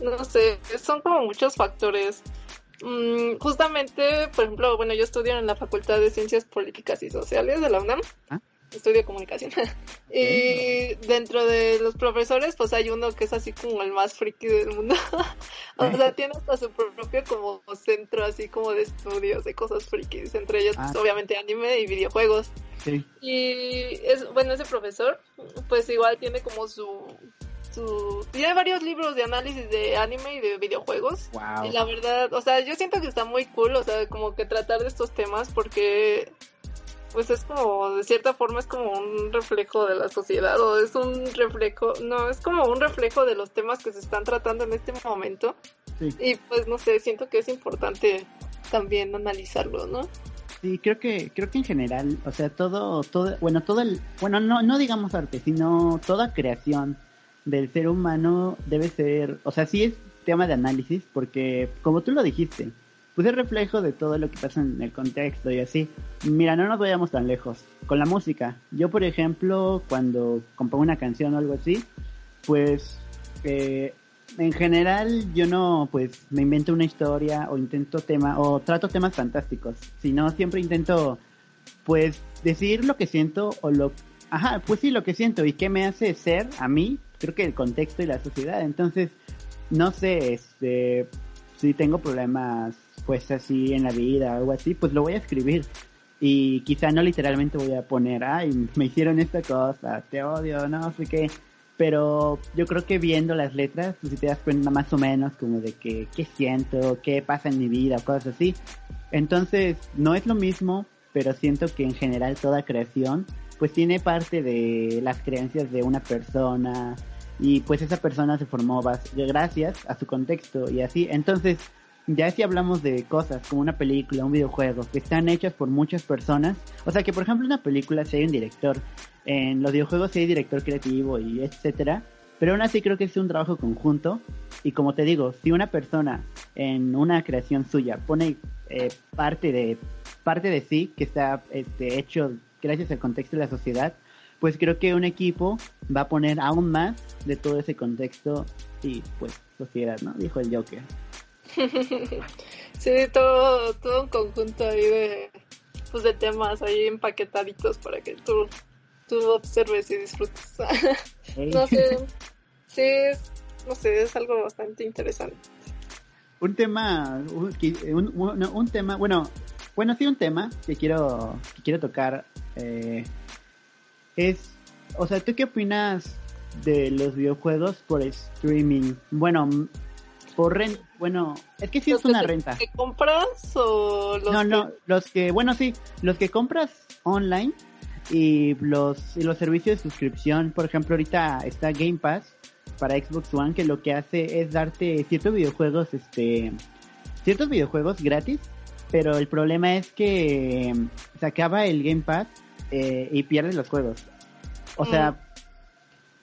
No sé, son como muchos factores. Mm, justamente, por ejemplo, bueno, yo estudio en la Facultad de Ciencias Políticas y Sociales de la UNAM. ¿Ah? Estudio comunicación. y dentro de los profesores, pues hay uno que es así como el más friki del mundo. o sea, tiene hasta su propio como centro así como de estudios de cosas frikis, entre ellos pues, ah. obviamente anime y videojuegos. Y es, bueno, ese profesor, pues igual tiene como su, su... Tiene varios libros de análisis de anime y de videojuegos. Y la verdad, o sea, yo siento que está muy cool, o sea, como que tratar de estos temas porque pues es como, de cierta forma es como un reflejo de la sociedad o es un reflejo, no, es como un reflejo de los temas que se están tratando en este momento. Y pues no sé, siento que es importante también analizarlo, ¿no? Sí, creo que creo que en general, o sea, todo todo bueno, todo el bueno, no no digamos arte, sino toda creación del ser humano debe ser, o sea, sí es tema de análisis porque como tú lo dijiste, pues es reflejo de todo lo que pasa en el contexto y así. Mira, no nos vayamos tan lejos. Con la música, yo por ejemplo, cuando compongo una canción o algo así, pues eh, en general yo no pues me invento una historia o intento tema o trato temas fantásticos, sino siempre intento pues decir lo que siento o lo ajá, pues sí lo que siento y qué me hace ser a mí, creo que el contexto y la sociedad. Entonces, no sé, este si tengo problemas pues así en la vida o algo así, pues lo voy a escribir. Y quizá no literalmente voy a poner, ay, me hicieron esta cosa, te odio, no sé qué. Pero yo creo que viendo las letras, pues si te das cuenta más o menos como de que, qué siento, qué pasa en mi vida, cosas así. Entonces, no es lo mismo, pero siento que en general toda creación, pues tiene parte de las creencias de una persona, y pues esa persona se formó gracias a su contexto y así. Entonces, ya si hablamos de cosas como una película, un videojuego, que están hechas por muchas personas, o sea que por ejemplo una película si hay un director, en los videojuegos si hay director creativo y etcétera, pero aún así creo que es un trabajo conjunto y como te digo, si una persona en una creación suya pone eh, parte de parte de sí que está este, hecho gracias al contexto de la sociedad, pues creo que un equipo va a poner aún más de todo ese contexto y pues sociedad, ¿no? Dijo el Joker. sí, todo, todo un conjunto ahí de, pues de temas ahí empaquetaditos para que tú, tú observes y disfrutes. no sé, sí, no sé, es algo bastante interesante. Un tema, un, un, tema, bueno, bueno, sí, un tema que quiero, que quiero tocar eh, es, o sea, ¿tú qué opinas de los videojuegos por streaming? Bueno, por renta, bueno, es que sí es una renta. ¿Los que compras o los No, no, los que, bueno, sí, los que compras online y los, y los servicios de suscripción, por ejemplo, ahorita está Game Pass para Xbox One que lo que hace es darte ciertos videojuegos, este, ciertos videojuegos gratis, pero el problema es que se acaba el Game Pass eh, y pierdes los juegos. O sea, mm.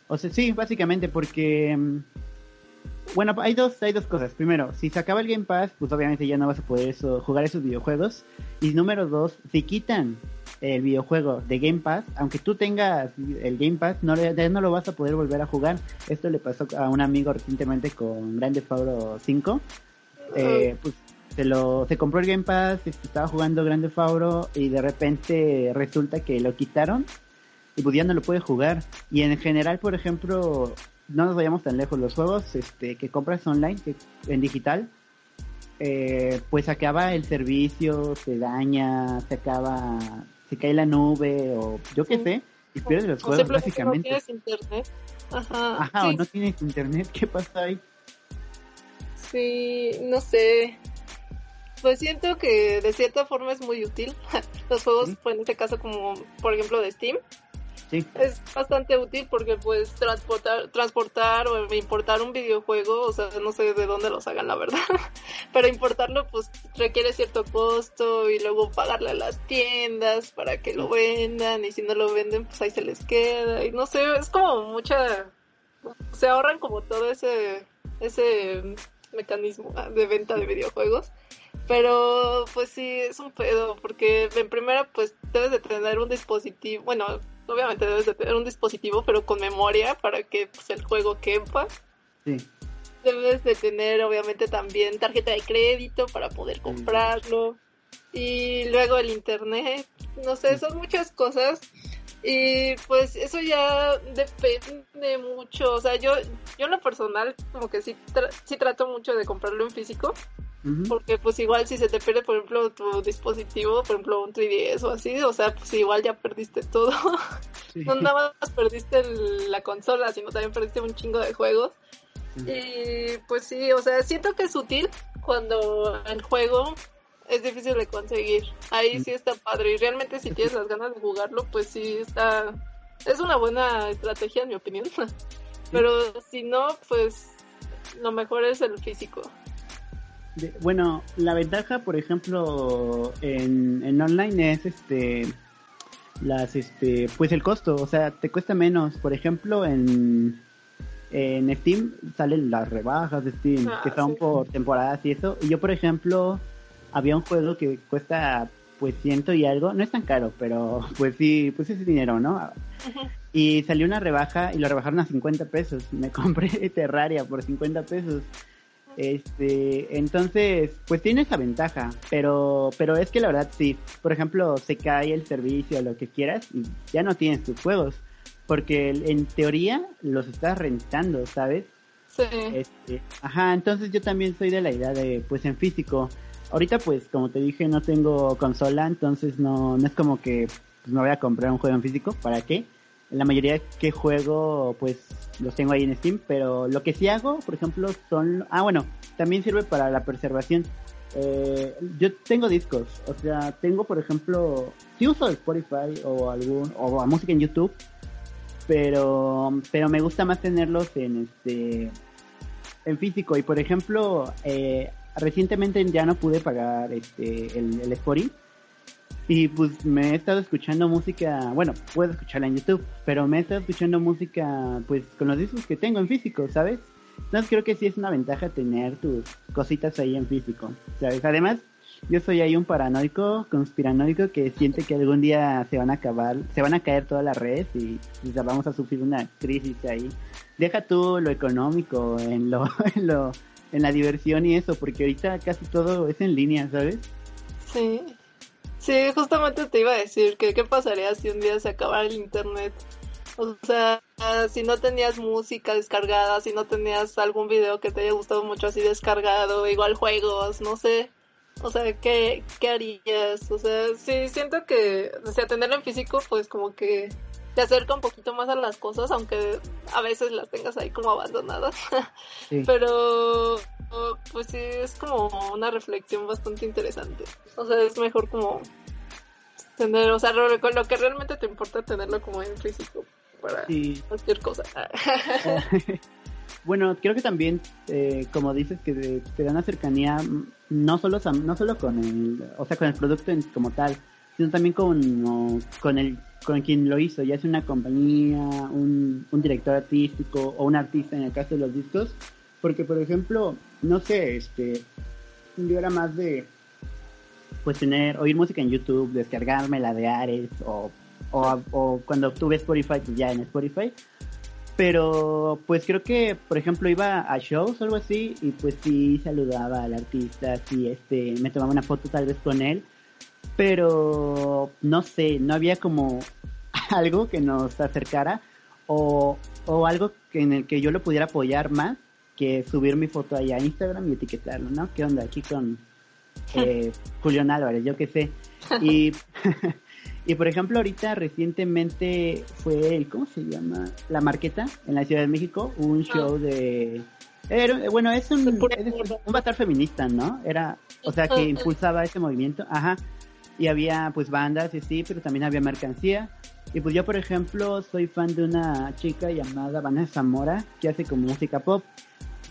o sea, sí, básicamente porque bueno, hay dos, hay dos cosas. Primero, si se acaba el Game Pass, pues obviamente ya no vas a poder jugar esos videojuegos. Y número dos, si quitan el videojuego de Game Pass, aunque tú tengas el Game Pass, no, no lo vas a poder volver a jugar. Esto le pasó a un amigo recientemente con Grande Fauro 5. Eh, pues se lo se compró el Game Pass, estaba jugando Grande Fauro y de repente resulta que lo quitaron y pues ya no lo puede jugar. Y en general, por ejemplo, no nos vayamos tan lejos, los juegos este, que compras online, que, en digital, eh, pues acaba el servicio, se daña, se acaba, se cae la nube o yo qué sé, y pierdes los juegos básicamente. No tienes internet. Ajá, Ajá o no tienes internet, ¿qué pasa ahí? Sí, no sé. Pues siento que de cierta forma es muy útil. Los juegos, pues en este caso como por ejemplo de Steam, es bastante útil porque puedes transportar, transportar o importar un videojuego, o sea, no sé de dónde los hagan la verdad, pero importarlo pues requiere cierto costo y luego pagarle a las tiendas para que lo vendan y si no lo venden pues ahí se les queda. Y no sé, es como mucha, se ahorran como todo ese, ese mecanismo de venta de videojuegos. Pero pues sí, es un pedo, porque en primera pues debes de tener un dispositivo, bueno, obviamente debes de tener un dispositivo, pero con memoria para que pues, el juego quepa. Sí. Debes de tener obviamente también tarjeta de crédito para poder comprarlo. Y luego el internet, no sé, son muchas cosas. Y pues eso ya depende mucho. O sea, yo, yo en lo personal como que sí, sí trato mucho de comprarlo en físico. Porque pues igual si se te pierde, por ejemplo, tu dispositivo, por ejemplo, un 3DS o así, o sea, pues igual ya perdiste todo. no nada más perdiste la consola, sino también perdiste un chingo de juegos. Y pues sí, o sea, siento que es útil cuando el juego es difícil de conseguir. Ahí sí está padre. Y realmente si tienes las ganas de jugarlo, pues sí está... Es una buena estrategia, en mi opinión. Pero si no, pues lo mejor es el físico. Bueno, la ventaja, por ejemplo, en, en online es este las este pues el costo, o sea, te cuesta menos. Por ejemplo, en en Steam salen las rebajas de Steam, ah, que son por temporadas y eso. Y yo, por ejemplo, había un juego que cuesta pues ciento y algo, no es tan caro, pero pues sí, pues es dinero, ¿no? Y salió una rebaja y lo rebajaron a 50 pesos. Me compré Terraria por 50 pesos. Este, entonces, pues tiene esa ventaja, pero, pero es que la verdad sí, por ejemplo, se cae el servicio o lo que quieras y ya no tienes tus juegos, porque en teoría los estás rentando, ¿sabes? Sí. Este, ajá, entonces yo también soy de la idea de, pues en físico. Ahorita, pues, como te dije, no tengo consola, entonces no, no es como que pues, me voy a comprar un juego en físico, ¿para qué? La mayoría que juego pues los tengo ahí en Steam, pero lo que sí hago, por ejemplo, son... Ah, bueno, también sirve para la preservación. Eh, yo tengo discos, o sea, tengo por ejemplo, sí uso Spotify o algún o a música en YouTube, pero pero me gusta más tenerlos en este en físico y por ejemplo eh, recientemente ya no pude pagar este el, el Spotify y pues me he estado escuchando música, bueno, puedo escucharla en YouTube, pero me he estado escuchando música pues con los discos que tengo en físico, ¿sabes? Entonces creo que sí es una ventaja tener tus cositas ahí en físico, ¿sabes? Además, yo soy ahí un paranoico, conspiranoico que siente que algún día se van a acabar, se van a caer todas las redes y, vamos a sufrir una crisis ahí. Deja tú lo económico en lo, en lo, en la diversión y eso, porque ahorita casi todo es en línea, ¿sabes? Sí. Sí, justamente te iba a decir que qué pasaría si un día se acabara el internet. O sea, si no tenías música descargada, si no tenías algún video que te haya gustado mucho así descargado, igual juegos, no sé. O sea, ¿qué, qué harías? O sea, sí, siento que, o sea, tenerlo en físico, pues como que te acerca un poquito más a las cosas, aunque a veces las tengas ahí como abandonadas. Pero pues sí, es como una reflexión bastante interesante. O sea, es mejor como tener, o sea, lo, lo que realmente te importa tenerlo como en físico para cualquier cosa. bueno, creo que también, eh, como dices, que te da una cercanía no solo, no solo con el, o sea, con el producto como tal, sino también con, con el con quien lo hizo, ya sea una compañía, un, un director artístico o un artista en el caso de los discos, porque, por ejemplo, no sé, este, yo era más de, pues, tener, oír música en YouTube, descargarme la de Ares, o, o, cuando tuve Spotify, pues ya en Spotify. Pero, pues creo que, por ejemplo, iba a shows o algo así, y pues sí saludaba al artista, sí, este, me tomaba una foto tal vez con él, pero no sé, no había como algo que nos acercara o, o algo que en el que yo lo pudiera apoyar más que subir mi foto ahí a Instagram y etiquetarlo, ¿no? ¿Qué onda aquí con eh, Julián Álvarez? Yo qué sé. Y, y por ejemplo, ahorita recientemente fue el, ¿cómo se llama? La Marqueta en la Ciudad de México, un ah. show de... bueno, es un, un bazar feminista, ¿no? Era, o sea, que impulsaba ese movimiento, ajá. Y había pues bandas y sí, pero también había mercancía. Y pues yo, por ejemplo, soy fan de una chica llamada Vanessa Mora, que hace como música pop.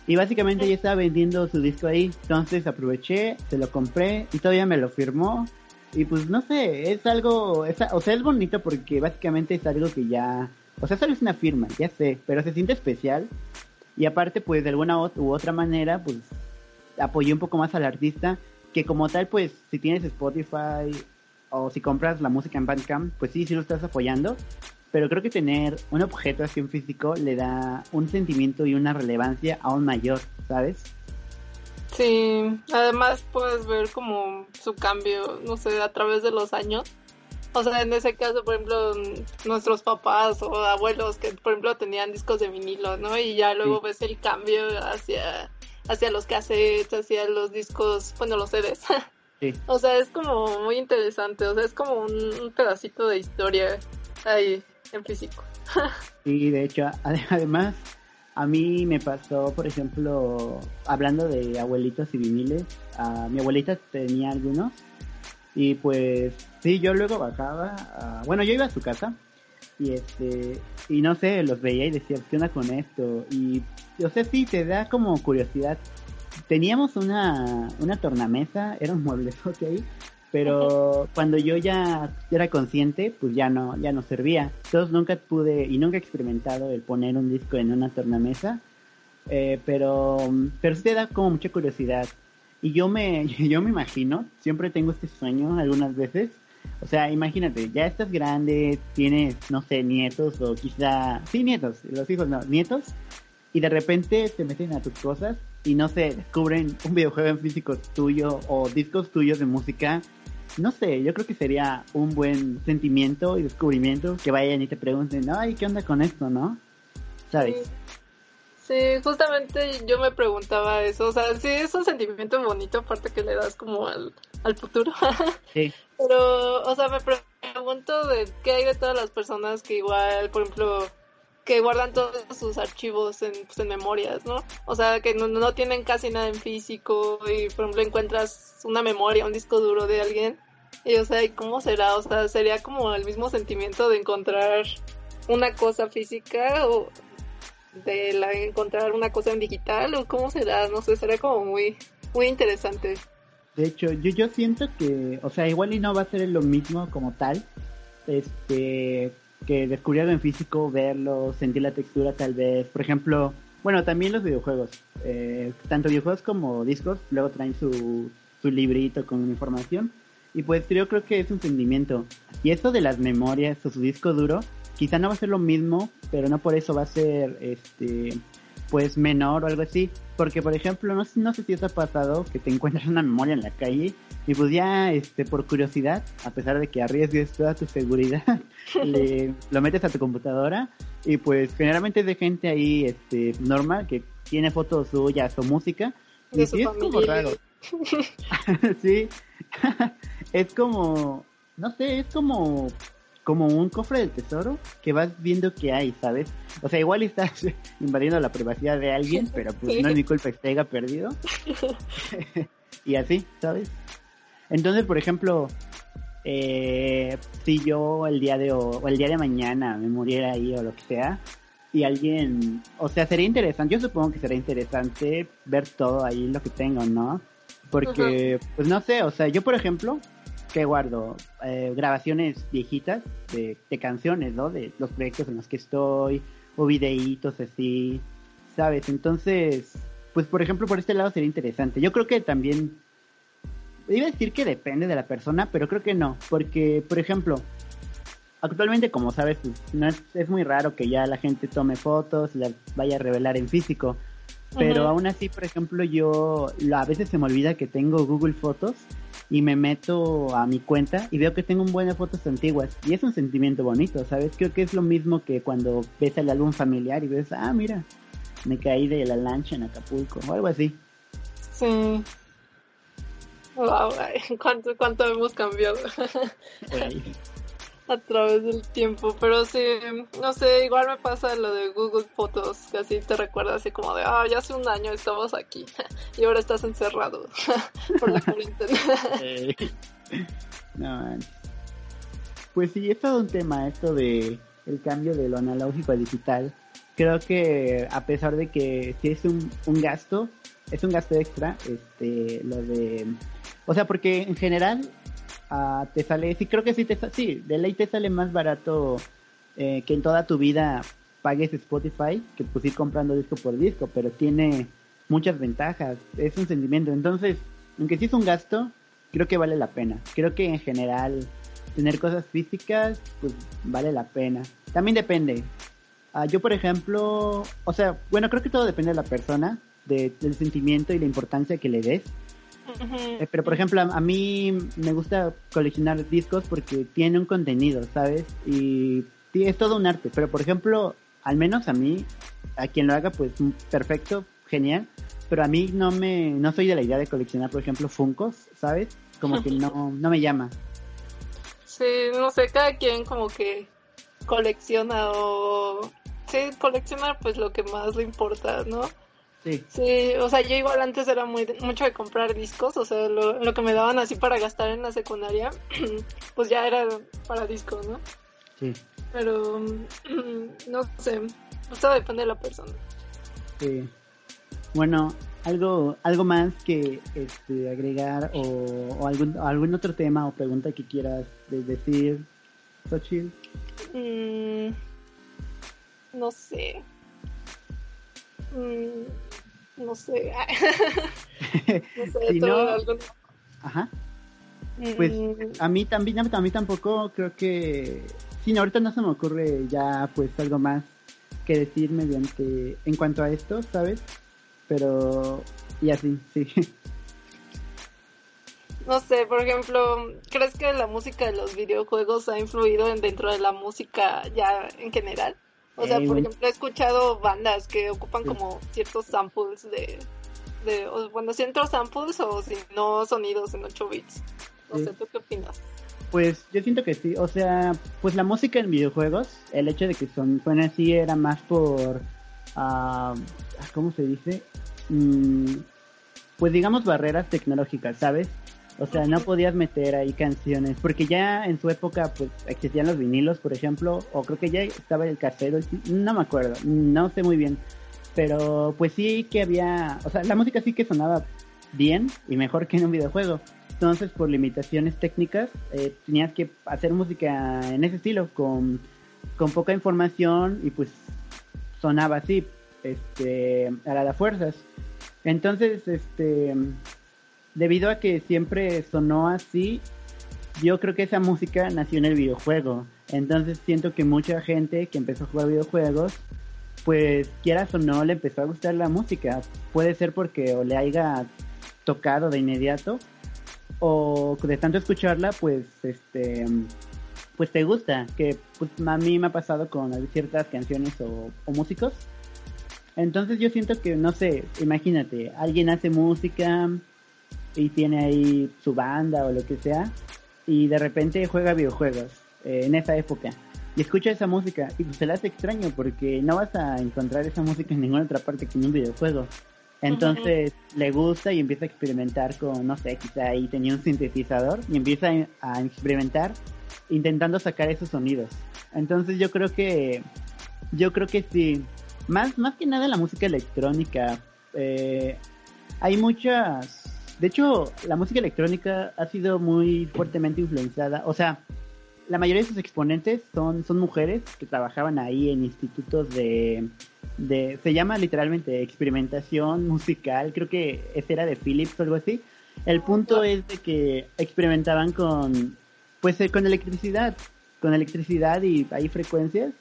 Y básicamente ella estaba vendiendo su disco ahí. Entonces aproveché, se lo compré y todavía me lo firmó. Y pues no sé, es algo, es, o sea, es bonito porque básicamente es algo que ya, o sea, solo es una firma, ya sé, pero se siente especial. Y aparte, pues de alguna u otra manera, pues apoyé un poco más al artista, que como tal, pues si tienes Spotify o si compras la música en Bandcamp, pues sí, sí lo estás apoyando, pero creo que tener un objeto así en físico le da un sentimiento y una relevancia aún mayor, ¿sabes? Sí, además puedes ver como su cambio, no sé, a través de los años. O sea, en ese caso, por ejemplo, nuestros papás o abuelos que, por ejemplo, tenían discos de vinilo, ¿no? Y ya luego ves el cambio hacia, hacia los cassettes, hacia los discos, bueno, los CDs. Sí. O sea, es como muy interesante, o sea, es como un pedacito de historia ahí en físico. y de hecho, además, A mí me pasó, por ejemplo, hablando de abuelitos y viniles, a mi abuelita tenía algunos y pues sí, yo luego bajaba, bueno, yo iba a su casa y este y no sé, los veía y decía, ¿qué onda con esto? Y yo sé, sí, te da como curiosidad. Teníamos una, una tornamesa, era un mueblezote ahí, pero cuando yo ya era consciente, pues ya no, ya no servía. Entonces nunca pude y nunca he experimentado el poner un disco en una tornamesa, eh, pero, pero sí te da como mucha curiosidad. Y yo me, yo me imagino, siempre tengo este sueño algunas veces, o sea, imagínate, ya estás grande, tienes, no sé, nietos o quizá, sí, nietos, los hijos no, nietos, y de repente te meten a tus cosas y no sé, descubren un videojuego en físico tuyo o discos tuyos de música no sé, yo creo que sería un buen sentimiento y descubrimiento que vayan y te pregunten, ay, ¿qué onda con esto, no? ¿Sabes? Sí. justamente yo me preguntaba eso, o sea, sí es un sentimiento bonito aparte que le das como al, al futuro. sí. Pero, o sea, me pregunto de qué hay de todas las personas que igual, por ejemplo, que guardan todos sus archivos en, pues, memorias, ¿no? O sea, que no, tienen casi nada en físico y, por ejemplo, encuentras una memoria, un disco duro de alguien y, o sea, ¿y cómo será? O sea, sería como el mismo sentimiento de encontrar una cosa física o de la, encontrar una cosa en digital o cómo será, no sé, será como muy, muy interesante. De hecho, yo, yo siento que, o sea, igual y no va a ser lo mismo como tal, este, que descubrir algo en físico, verlo, sentir la textura tal vez. Por ejemplo, bueno, también los videojuegos. Eh, tanto videojuegos como discos luego traen su, su librito con información. Y pues yo creo que es un sentimiento. Y esto de las memorias o su disco duro, quizá no va a ser lo mismo, pero no por eso va a ser este pues menor o algo así. Porque por ejemplo, no, no sé si os ha pasado que te encuentras una memoria en la calle y pues ya, este, por curiosidad, a pesar de que arriesgues toda tu seguridad, le, lo metes a tu computadora y pues generalmente es de gente ahí, este, normal, que tiene fotos suyas o música. y sí, es como raro. sí, es como, no sé, es como, como un cofre del tesoro que vas viendo que hay, ¿sabes? O sea, igual estás invadiendo la privacidad de alguien, pero pues no es mi culpa que esté haya perdido. y así, ¿sabes? Entonces, por ejemplo, eh, si yo el día de o, el día de mañana me muriera ahí o lo que sea, y alguien, o sea, sería interesante, yo supongo que sería interesante ver todo ahí lo que tengo, ¿no? Porque, pues no sé, o sea, yo por ejemplo, que guardo eh, grabaciones viejitas de, de canciones, ¿no? De los proyectos en los que estoy, o videitos así, ¿sabes? Entonces, pues por ejemplo, por este lado sería interesante. Yo creo que también iba a decir que depende de la persona, pero creo que no, porque, por ejemplo, actualmente, como sabes, pues, no es, es, muy raro que ya la gente tome fotos y las vaya a revelar en físico. Pero aún así, por ejemplo, yo a veces se me olvida que tengo Google Fotos y me meto a mi cuenta y veo que tengo un buen de fotos antiguas. Y es un sentimiento bonito, ¿sabes? Creo que es lo mismo que cuando ves el álbum familiar y ves, ah, mira, me caí de la lancha en Acapulco o algo así. Sí, Wow, ¿cuánto, cuánto hemos cambiado a través del tiempo. Pero sí, no sé, igual me pasa lo de Google Fotos, que así te recuerda así como de, ah, ya hace un año estamos aquí y ahora estás encerrado por la cuarentena. no, Pues sí, es todo un tema esto de el cambio de lo analógico a digital. Creo que a pesar de que sí es un, un gasto, es un gasto extra, este, lo de o sea, porque en general uh, te sale, sí creo que sí te sí, de ley te sale más barato eh, que en toda tu vida pagues Spotify que pues ir comprando disco por disco, pero tiene muchas ventajas, es un sentimiento. Entonces, aunque sí es un gasto, creo que vale la pena. Creo que en general tener cosas físicas, pues vale la pena. También depende. Uh, yo, por ejemplo, o sea, bueno, creo que todo depende de la persona, de, del sentimiento y la importancia que le des. Eh, pero por ejemplo, a, mí me gusta coleccionar discos porque tiene un contenido, ¿sabes? Y, es todo un arte. Pero por ejemplo, al menos a mí, a quien lo haga, pues perfecto, genial. Pero a mí no me, no soy de la idea de coleccionar, por ejemplo, Funcos, ¿sabes? Como que no, no me llama. Sí, no sé, cada quien como que colecciona o que colecciona pues lo que más le importa, ¿no? Sí. Sí, o sea, yo igual antes era muy mucho de comprar discos, o sea, lo, lo que me daban así para gastar en la secundaria, pues ya era para discos, ¿no? Sí. Pero, no sé, todo depende de la persona. Sí. Bueno, algo algo más que este, agregar o, algún algún otro tema o pregunta que quieras decir, Xochitl. Mm, no sé. Mm, no sé. no sé, Si todo no- algo- Ajá. Pues Mm, a mí también, a mí tampoco creo que... Sí, no, ahorita no se me ocurre ya pues algo más que decir mediante en cuanto a esto, ¿sabes? Pero... Y así, sí. No sé, por ejemplo, ¿crees que la música de los videojuegos ha influido en dentro de la música ya en general? O sea, Eh, por un- ejemplo, he escuchado bandas que ocupan como ciertos samples de, de bueno, ciertos samples o si no sonidos en 8 bits. No sé, ¿tú qué opinas? Pues yo siento que sí, o sea, pues la música en videojuegos, el hecho de que son, suene así era más por, ah, ¿cómo se dice? Mm, pues digamos barreras tecnológicas, ¿sabes? O sea, no podías meter ahí canciones, porque ya en su época pues existían los vinilos, por ejemplo, o creo que ya estaba el casero, no me acuerdo, no sé muy bien, pero pues sí que había, o sea, la música sí que sonaba bien y mejor que en un videojuego. Entonces, por limitaciones técnicas, eh, tenías que hacer música en ese estilo, con, con poca información y pues sonaba así, este, a la de fuerzas. Entonces, este, debido a que siempre sonó así, yo creo que esa música nació en el videojuego. Entonces siento que mucha gente que empezó a jugar videojuegos, pues quieras o no, le empezó a gustar la música. Puede ser porque o le haya tocado de inmediato o de tanto escucharla, pues este pues te gusta, que pues, a mí me ha pasado con ciertas canciones o, o músicos. Entonces yo siento que, no sé, imagínate, alguien hace música y tiene ahí su banda o lo que sea, y de repente juega videojuegos eh, en esa época y escucha esa música y pues se le hace extraño porque no vas a encontrar esa música en ninguna otra parte que en un videojuego. Entonces le gusta y empieza a experimentar con, no sé, quizá ahí tenía un sintetizador y empieza a, a experimentar intentando sacar esos sonidos. Entonces yo creo que, yo creo que sí, más, más que nada la música electrónica, eh, hay muchas, de hecho la música electrónica ha sido muy fuertemente influenciada, o sea, la mayoría de sus exponentes son, son mujeres que trabajaban ahí en institutos de, de, se llama literalmente experimentación musical, creo que ese era de Philips o algo así. El punto es de que experimentaban con, pues eh, con electricidad, con electricidad y hay frecuencias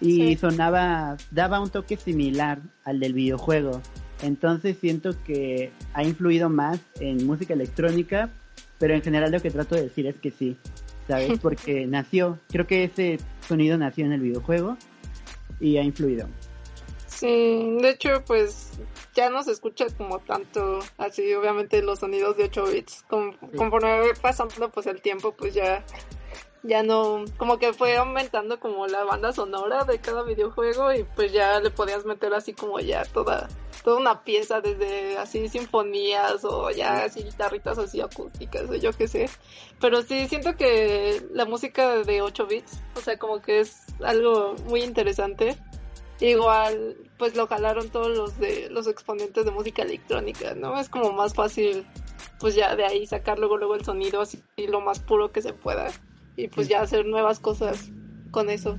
y Sí. sonaba, daba un toque similar al del videojuego. Entonces siento que ha influido más en música electrónica, pero en general lo que trato de decir es que sí, ¿sabes? Porque nació, creo que ese sonido nació en el videojuego y ha influido. Sí, de hecho, pues ya no se escucha como tanto así, obviamente los sonidos de 8 bits. Con- Conforme pasando pues el tiempo, pues ya ya no, como que fue aumentando como la banda sonora de cada videojuego y pues ya le podías meter así como ya toda toda una pieza desde así sinfonías o ya así guitarritas así acústicas o yo qué sé. Pero sí siento que la música de 8 bits, o sea, como que es algo muy interesante. Igual, pues lo jalaron todos los de los exponentes de música electrónica, ¿no? Es como más fácil, pues ya de ahí sacar luego luego el sonido así lo más puro que se pueda y pues ya hacer nuevas cosas con eso.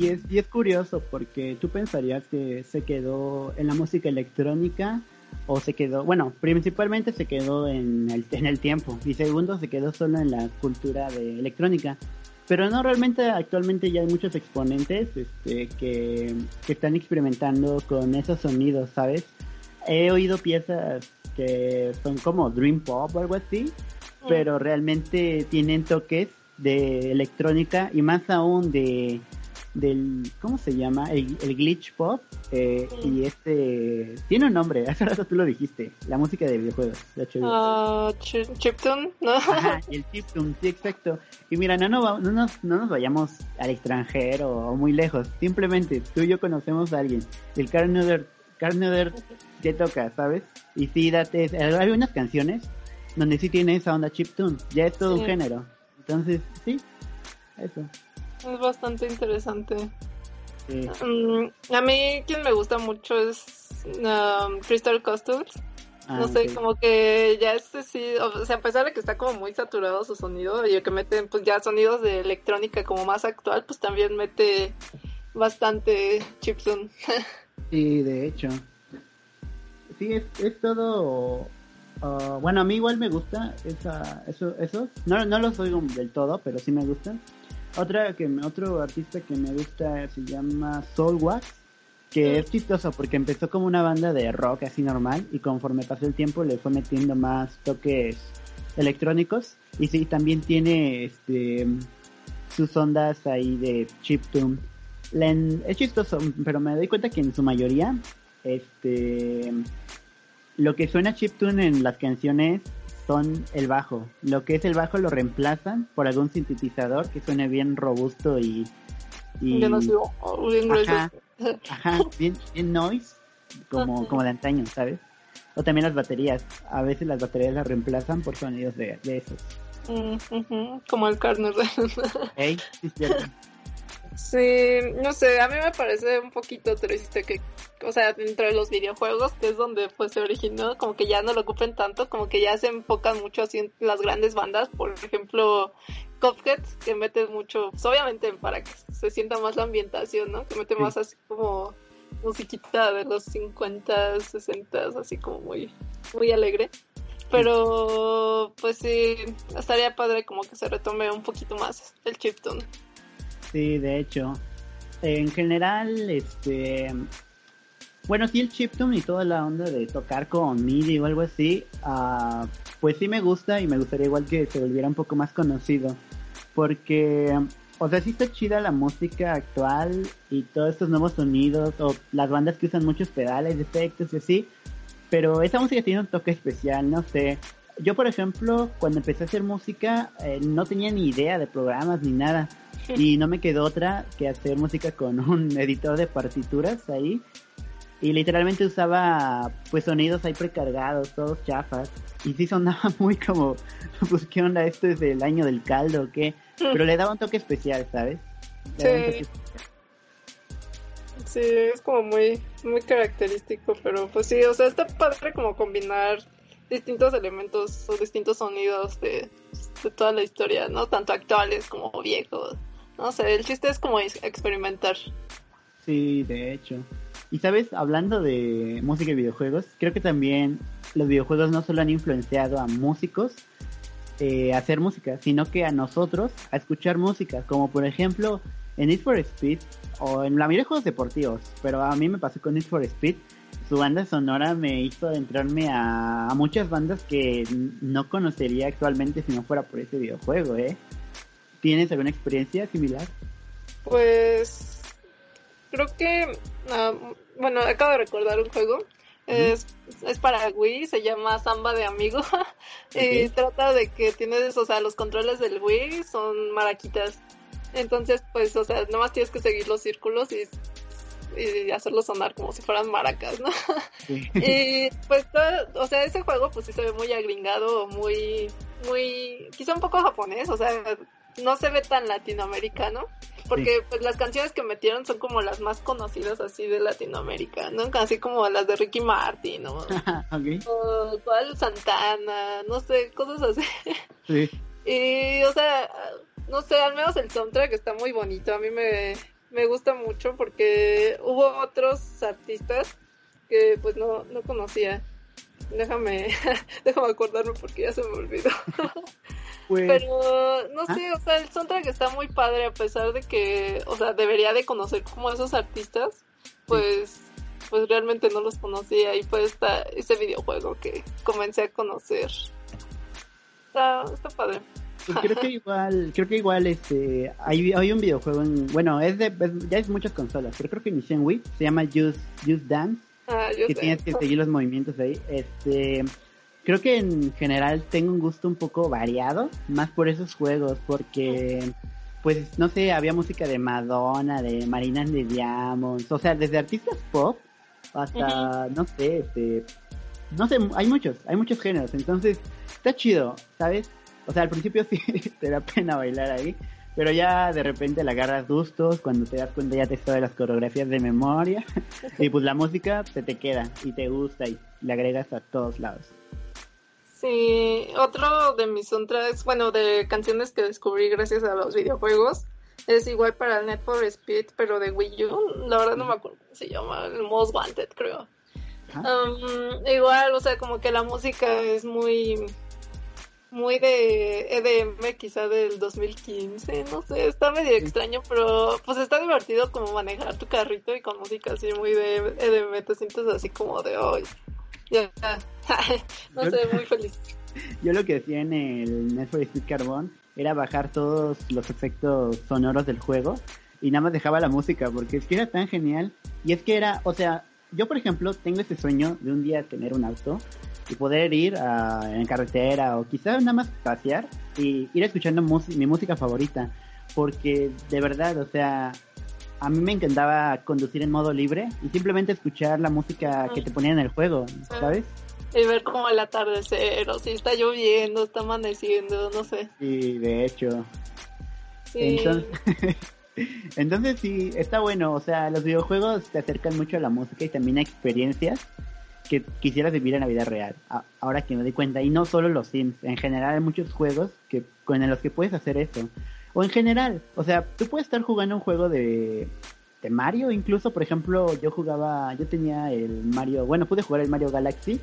Y es, y es curioso porque tú pensarías que se quedó en la música electrónica o se quedó, bueno, principalmente se quedó en el, en el tiempo y segundo se quedó solo en la cultura de electrónica. Pero no, realmente actualmente ya hay muchos exponentes este, que, que están experimentando con esos sonidos, ¿sabes? He oído piezas que son como Dream Pop o algo así, pero realmente tienen toques de electrónica y más aún de del ¿cómo se llama? El, glitch pop eh, y este tiene un nombre, hace rato tú lo dijiste, la música de videojuegos, de. Uh, chiptune, ¿no? Ajá, el chiptune, sí, exacto. Y mira, no, no, no, nos, no nos vayamos al extranjero o muy lejos, simplemente tú y yo conocemos a alguien, el Carnuder, Carnuder que toca, ¿sabes? Y sí, date, hay unas canciones donde sí tiene esa onda chiptune, ya es todo un género. Entonces, sí, eso. Es bastante interesante. Mm, a mí quien me gusta mucho es um, Crystal Customs. Ah, no sé, como que ya este sí, o sea, a pesar de que está como muy saturado su sonido y que meten pues ya sonidos de electrónica como más actual, pues también mete bastante chiptune. sí, de hecho. Sí, es, es todo uh, bueno, a mí igual me gusta esa, eso, eso. No, no los oigo del todo, pero sí me gustan. Otra que otro artista que me gusta se llama Soul Wax, que es chistoso porque empezó como una banda de rock así normal y conforme pasó el tiempo le fue metiendo más toques electrónicos y sí también tiene este sus ondas ahí de chiptune. Es chistoso, pero me doy cuenta que en su mayoría este lo que suena chiptune en las canciones son el bajo. Lo que es el bajo lo reemplazan por algún sintetizador que suene bien robusto y... y... Bien ajá, ajá, bien, noise, como, como de antaño, ¿sabes? O también las baterías. A veces las baterías las reemplazan por sonidos de, de esos. Mm, como el carne Hey, sí, Sí, no sé, a mí me parece un poquito triste que, o sea, dentro de los videojuegos, que es donde pues se originó, como que ya no lo ocupen tanto, como que ya se enfocan mucho así en las grandes bandas, por ejemplo, Cuphead, que mete mucho, pues obviamente para que se sienta más la ambientación, ¿no? Que mete más así como musiquita de los 50, 60, así como muy, muy alegre. Pero, pues sí, estaría padre como que se retome un poquito más el chiptune. Sí, de hecho. En general, este. Bueno, sí, el chiptune y toda la onda de tocar con MIDI o algo así, uh, pues sí me gusta y me gustaría igual que se volviera un poco más conocido. Porque, o sea, sí está chida la música actual y todos estos nuevos sonidos, o las bandas que usan muchos pedales, efectos y así, pero esa música tiene un toque especial, no sé. Yo, por ejemplo, cuando empecé a hacer música, eh, no tenía ni idea de programas ni nada. Y no me quedó otra que hacer música con un editor de partituras ahí. Y literalmente usaba pues sonidos ahí precargados, todos chafas. Y sí sonaba muy como pues qué onda esto es del año del caldo o qué, pero le daba un toque especial, ¿sabes? Sí. Sí, es como muy muy característico, pero pues sí, o sea, está padre como combinar distintos elementos o distintos sonidos de, de toda la historia, ¿no? Tanto actuales como viejos. No sé, el chiste es como experimentar. Sí, de hecho. Y sabes, hablando de música y videojuegos, creo que también los videojuegos no solo han influenciado a músicos eh, a hacer música, sino que a nosotros a escuchar música, como por ejemplo en Need for Speed o en la mayoría de juegos deportivos, pero a mí me pasó con Need for Speed, su banda sonora me hizo adentrarme a, a muchas bandas que no conocería actualmente si no fuera por ese videojuego, ¿eh? ¿Tienes alguna experiencia similar? Pues creo que, ah, bueno, acabo de recordar un juego. Es, es para Wii, se llama Samba de Amigo. y trata de que tienes, o sea, los controles del Wii son maraquitas. Entonces, pues, o sea, nomás tienes que seguir los círculos y, y hacerlos sonar como si fueran maracas, ¿no? y pues, o sea, ese juego pues sí se ve muy agringado, muy, muy, quizá un poco japonés, o sea, no se ve tan latinoamericano. Porque pues las canciones que metieron son como las más conocidas así de Latinoamérica, ¿no? Así como las de Ricky Martin, ¿no? O cuál Santana, no sé, cosas así. Sí. Y, o sea, no sé, al menos el soundtrack está muy bonito. A mí me, me gusta mucho porque hubo otros artistas que pues no, no conocía. Déjame, déjame acordarme porque ya se me olvidó. Pues, Pero no ¿Ah? sé, o sea, el soundtrack está muy padre a pesar de que, o sea, debería de conocer como esos artistas, pues pues realmente no los conocía y fue ese videojuego que comencé a conocer. Está, está padre. Pues creo que igual, creo que igual este hay, hay un videojuego en, bueno, es de ya es muchas consolas, pero creo que inició en Wii, se llama Just Just Dance, Ah, que tienes que seguir los movimientos ahí. Este, creo que en general tengo un gusto un poco variado, más por esos juegos, porque pues no sé, había música de Madonna, de Marina de Diamonds, o sea, desde artistas pop hasta, no sé, este, no sé, hay muchos, hay muchos géneros, entonces está chido, ¿sabes? O sea, al principio sí te da pena bailar ahí, pero ya de repente le agarras gustos, cuando te das cuenta ya te sabes las coreografías de memoria, y pues la música se te queda y te gusta y le agregas a todos lados. Sí, otro de mis soundtracks, bueno, de canciones que descubrí gracias a los videojuegos, es igual para el Net for Speed, pero de Wii U. La verdad no me acuerdo cómo se llama, el Most Wanted, creo. Um, igual, o sea, como que la música es muy muy de EDM quizá del 2015, no sé, está medio extraño, pero pues está divertido como manejar tu carrito y con música así muy de EDM, te sientes así como de hoy. ya, no sé, muy feliz. Yo lo que hacía en el Netflix Speed Carbon era bajar todos los efectos sonoros del juego y nada más dejaba la música porque es que era tan genial y es que era, o sea, yo por ejemplo tengo ese sueño de un día tener un auto y poder ir a, en carretera o quizás nada más pasear y ir escuchando mi música favorita. Porque de verdad, o sea, a mí me encantaba conducir en modo libre y simplemente escuchar la música que te ponían en el juego, ¿sabes? Y ver como el atardecer, o si está lloviendo, está amaneciendo, no sé. Sí, de hecho. Entonces, entonces sí, está bueno, o sea, los videojuegos te acercan mucho a la música y también a experiencias que quisieras vivir en la vida real. Ahora que me doy cuenta, y no solo los Sims, en general hay muchos juegos que con los que puedes hacer eso. O en general, o sea, tú puedes estar jugando un juego de, de Mario, incluso, por ejemplo, yo jugaba, yo tenía el Mario, bueno, pude jugar el Mario Galaxy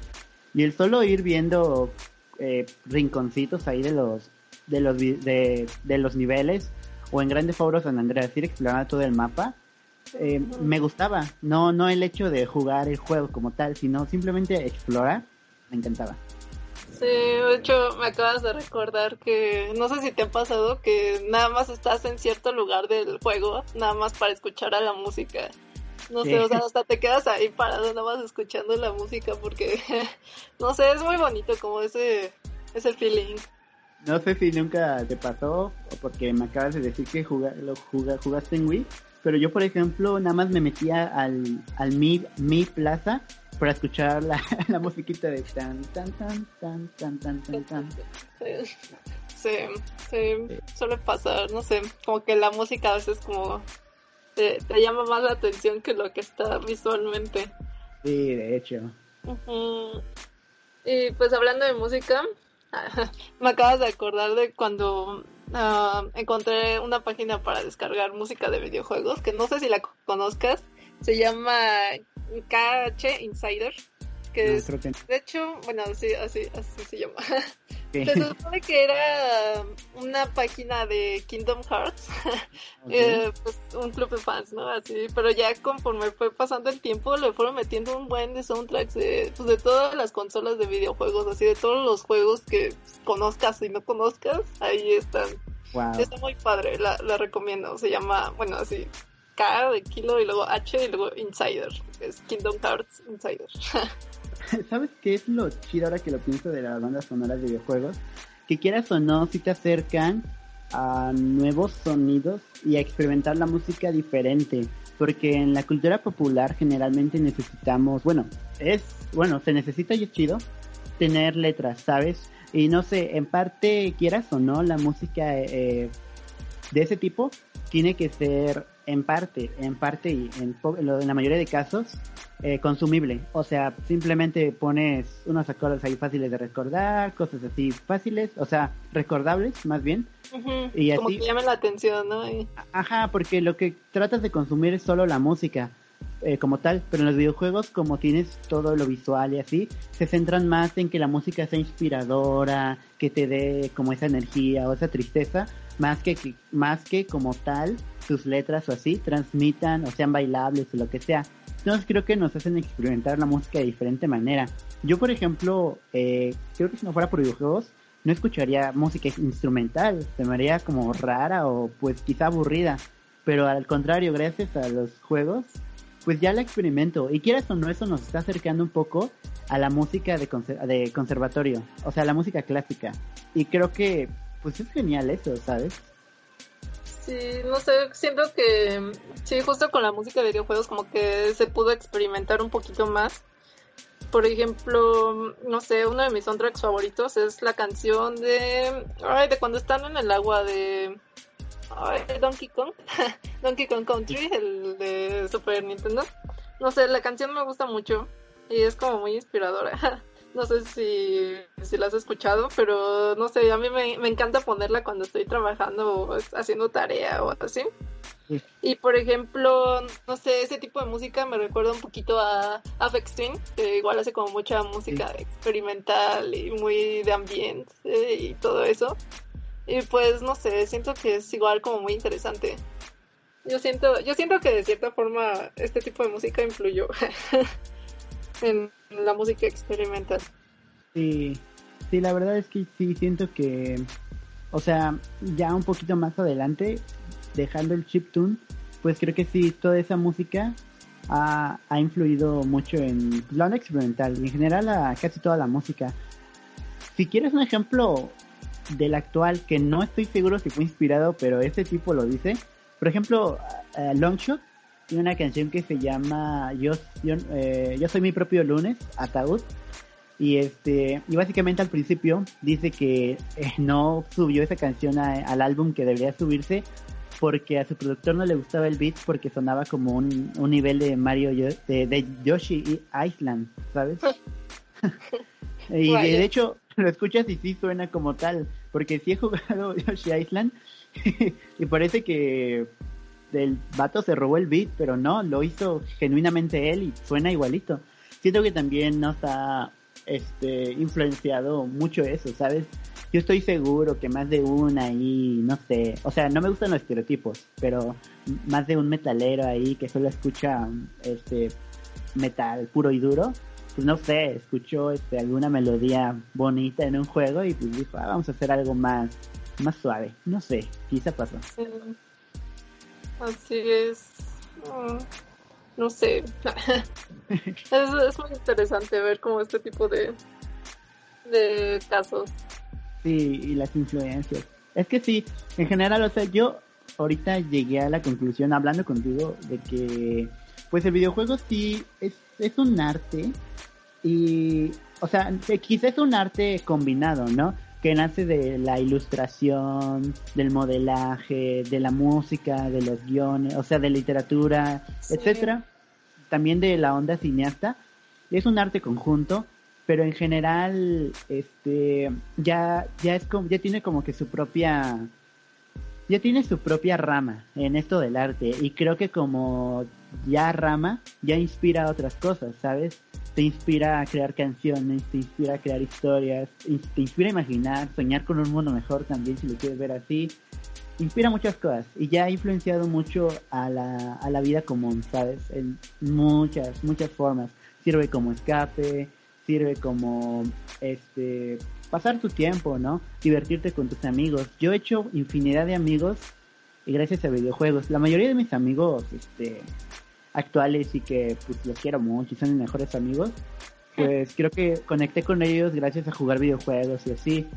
y el solo ir viendo eh, rinconcitos ahí de los de los de, de los niveles o en Grande Fauros San Andreas ir explorando todo el mapa eh, me gustaba. No, no el hecho de jugar el juego como tal, sino simplemente explorar. Me encantaba. Sí, de hecho me acabas de recordar que no sé si te ha pasado que nada más estás en cierto lugar del juego, nada más para escuchar a la música. No sé, o sea, hasta te quedas ahí parado nada más escuchando la música porque, no sé, es muy bonito como ese, ese feeling. No sé si nunca te pasó, o porque me acabas de decir que lo jugaste en Wii, pero yo, por ejemplo, nada más me metía al, al Mi, Mi Plaza para escuchar la, la musiquita de tan, tan, tan, tan, tan, tan, tan, tan. Sí, sí, suele pasar, no sé, como que la música a veces como te, te llama más la atención que lo que está visualmente. Sí, de hecho. Y pues hablando de música, me acabas de acordar de cuando Ah, encontré una página para descargar música de videojuegos que no sé si la conozcas. Se llama KH Insider. Que, es, de hecho, bueno, así, así, así se llama. Se supone que era una página de Kingdom Hearts, eh, pues un club de fans, ¿no? Así, pero ya conforme fue pasando el tiempo le fueron metiendo un buen de soundtracks de, pues, de todas las consolas de videojuegos, así de todos los juegos que conozcas y no conozcas, ahí están. Está muy padre, la, la recomiendo. Se llama, bueno, así, K de Kilo y luego H y luego Insider. Es Kingdom Hearts Insider. ¿Sabes qué es lo chido ahora que lo pienso de las bandas sonoras de videojuegos? Que quieras o no, si te acercan a nuevos sonidos y a experimentar la música diferente. Porque en la cultura popular generalmente necesitamos, bueno, es, bueno, se necesita y es chido tener letras, ¿sabes? Y no sé, en parte quieras o no, la música eh, de ese tipo tiene que ser en parte, en parte y en, en la mayoría de casos eh, consumible. O sea, simplemente pones unos acordes ahí fáciles de recordar, cosas así fáciles, o sea, recordables más bien. y Como que llaman la atención, ¿no? Ajá, porque lo que tratas de consumir es solo la música. Eh, como tal, pero en los videojuegos como tienes todo lo visual y así, se centran más en que la música sea inspiradora, que te dé como esa energía o esa tristeza, más que, más que como tal sus letras o así transmitan o sean bailables o lo que sea. Entonces creo que nos hacen experimentar la música de diferente manera. Yo por ejemplo, eh, creo que si no fuera por videojuegos, no escucharía música instrumental, se me haría como rara o pues quizá aburrida, pero al contrario, gracias a los juegos, pues ya la experimento. Y quieras o no, eso nos está acercando un poco a la música de, de conservatorio, o sea, la música clásica. Y creo que, pues es genial eso, ¿sabes? Sí, no sé, siento que sí, justo con la música de videojuegos como que se pudo experimentar un poquito más. Por ejemplo, no sé, uno de mis soundtracks favoritos es la canción de, ay, de cuando están en el agua de Donkey Kong, Donkey Kong Country, el de Super Nintendo. No sé, la canción me gusta mucho y es como muy inspiradora. No sé si, si la has escuchado, pero no sé, a mí me, encanta ponerla cuando estoy trabajando o haciendo tarea o así. Y por ejemplo, no sé, ese tipo de música me recuerda un poquito a Afex Twin, que igual hace como mucha música experimental y muy de ambiente y todo eso. Y pues no sé, siento que es igual como muy interesante. Yo siento, yo siento que de cierta forma este tipo de música influyó en la música experimental. Sí, sí, la verdad es que sí siento que, o sea, ya un poquito más adelante, dejando el chiptune, pues creo que sí, toda esa música ha, ha influido mucho en onda experimental, en general a casi toda la música. Si quieres un ejemplo del actual que no estoy seguro si fue inspirado, pero este tipo lo dice. Por ejemplo, uh, Longshot tiene una canción que se llama Yo, yo, eh, yo soy mi propio lunes, Ataúd. Y este, y básicamente al principio dice que eh, no subió esa canción al álbum que debería subirse porque a su productor no le gustaba el beat porque sonaba como un, un nivel de Mario de, de Yoshi Island, ¿sabes? y de hecho, lo escuchas y sí suena como tal, porque sí he jugado Yoshi Island y parece que el vato se robó el beat, pero no, lo hizo genuinamente él y suena igualito. Siento que también nos ha este, influenciado mucho eso, ¿sabes? Yo estoy seguro que más de una ahí, no sé, o sea, no me gustan los estereotipos, pero más de un metalero ahí que solo escucha este metal puro y duro, pues no sé, escuchó este, alguna melodía bonita en un juego y pues dijo, ah, vamos a hacer algo más, más suave. No sé, quizá pasó. Así es. Mm, no sé. es, muy interesante ver como este tipo de, de casos. Sí, y las influencias. Es que sí, en general, o sea, yo ahorita llegué a la conclusión hablando contigo de que pues el videojuego sí es, es un arte y, o sea, quizás es un arte combinado, ¿no? Que nace de la ilustración, del modelaje, de la música, de los guiones, o sea, de literatura, etcétera. También de la onda cineasta. Es un arte conjunto, pero en general, este, ya, ya es como, ya tiene como que su propia, ya tiene su propia rama en esto del arte y creo que como ya rama, ya inspira a otras cosas, ¿sabes? Te inspira a crear canciones, te inspira a crear historias, te inspira a imaginar, soñar con un mundo mejor también, si lo quieres ver así. Inspira muchas cosas y ya ha influenciado mucho a la, a la vida común, ¿sabes? En muchas, muchas formas. Sirve como escape, sirve como, este, pasar tu tiempo, ¿no? Divertirte con tus amigos. Yo he hecho infinidad de amigos y gracias a videojuegos. La mayoría de mis amigos, este, actuales y que pues los quiero mucho y son mis mejores amigos, pues creo que conecté con ellos gracias a jugar videojuegos y así.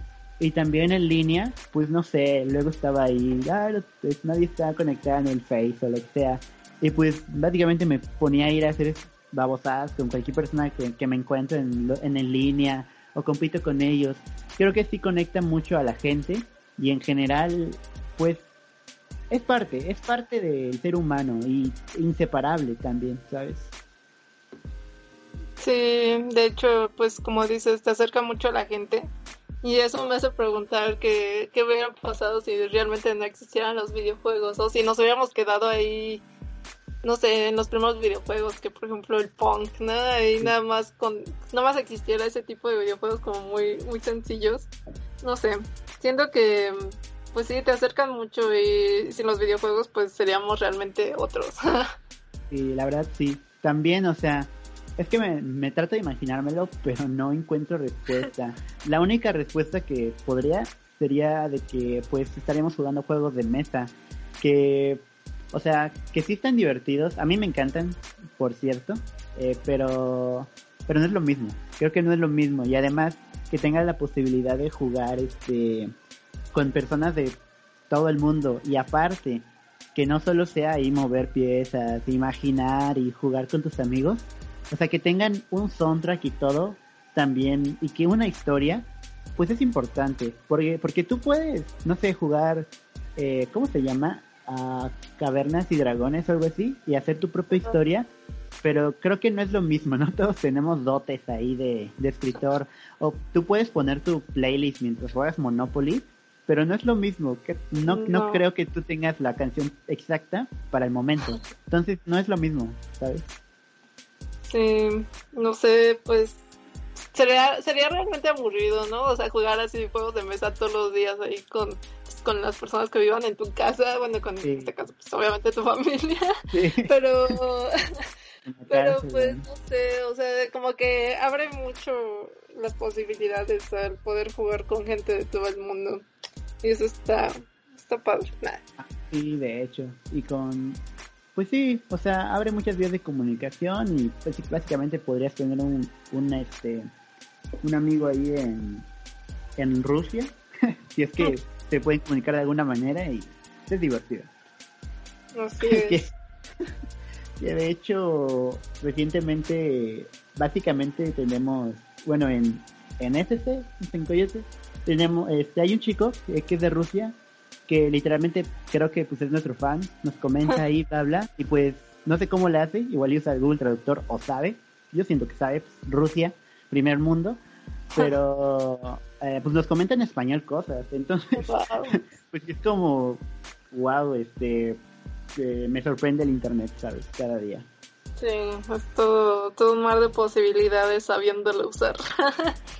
Y también en línea, pues no sé, luego estaba ahí, ah, pues nadie está conectado en el Face o lo que sea. Y pues básicamente me ponía a ir a hacer babosadas con cualquier persona que, que me encuentro en, en, en línea o compito con ellos. Creo que sí conecta mucho a la gente y en general, pues es parte, es parte del ser humano y inseparable también, ¿sabes? Sí, de hecho, pues como dices, te acerca mucho a la gente y eso me hace preguntar qué, qué hubiera pasado si realmente no existieran los videojuegos o si nos hubiéramos quedado ahí, no sé, en los primeros videojuegos, que por ejemplo el punk, ¿no? Y nada más con, nada más existiera ese tipo de videojuegos como muy, muy sencillos. No sé, siento que pues sí, te acercan mucho y sin los videojuegos pues seríamos realmente otros. sí, la verdad sí. También, o sea, es que me, me trato de imaginármelo, pero no encuentro respuesta. La única respuesta que podría sería de que pues estaríamos jugando juegos de mesa que o sea que sí están divertidos a mí me encantan por cierto eh, pero pero no es lo mismo creo que no es lo mismo y además que tengas la posibilidad de jugar este con personas de todo el mundo y aparte que no solo sea ahí mover piezas imaginar y jugar con tus amigos o sea que tengan un soundtrack y todo también y que una historia pues es importante, porque, porque tú puedes, no sé, jugar, eh, ¿cómo se llama? A cavernas y dragones o algo así, y hacer tu propia historia, pero creo que no es lo mismo, ¿no? Todos tenemos dotes ahí de, de escritor, o tú puedes poner tu playlist mientras juegas Monopoly, pero no es lo mismo, que no, no. no creo que tú tengas la canción exacta para el momento, entonces no es lo mismo, ¿sabes? Sí, no sé, pues sería, sería realmente aburrido, ¿no? O sea, jugar así juegos de mesa todos los días ahí con, con las personas que vivan en tu casa, bueno, con en este caso, pues obviamente tu familia, pero, pero pues no sé, o sea, como que abre mucho las posibilidades al poder jugar con gente de todo el mundo y eso está, está padre. Sí, de hecho, y con pues sí, o sea, abre muchas vías de comunicación y pues básicamente podrías tener un, un este un amigo ahí en, en Rusia, si es que se pueden comunicar de alguna manera y es divertido. Así es. de hecho, recientemente, básicamente tenemos, bueno, en, en SC, en Coyote, tenemos, este, hay un chico que es de Rusia, que literalmente creo que pues es nuestro fan, nos comenta ahí, habla, y pues no sé cómo le hace, igual usa Google Traductor o sabe, yo siento que sabe, pues, Rusia, primer mundo, pero eh, pues nos comenta en español cosas, entonces pues es como, wow, este, eh, me sorprende el internet, ¿sabes? Cada día. Sí, es todo, todo un mar de posibilidades sabiéndolo usar.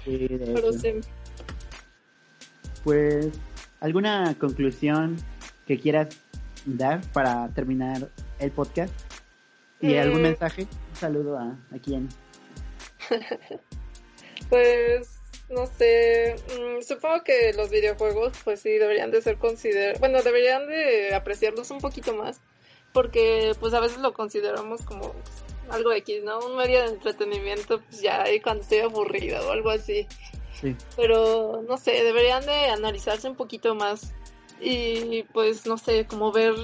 sí, Pero sí. Pues, ¿alguna conclusión que quieras dar para terminar el podcast? ¿Y algún eh. mensaje? Un saludo a, a quién. Pues no sé, mm, supongo que los videojuegos pues sí deberían de ser considerados, bueno, deberían de apreciarlos un poquito más, porque pues a veces lo consideramos como algo X, ¿no? Un medio de entretenimiento, pues ya ahí cuando estoy aburrido o algo así. Sí. Pero no sé, deberían de analizarse un poquito más y pues no sé, como ver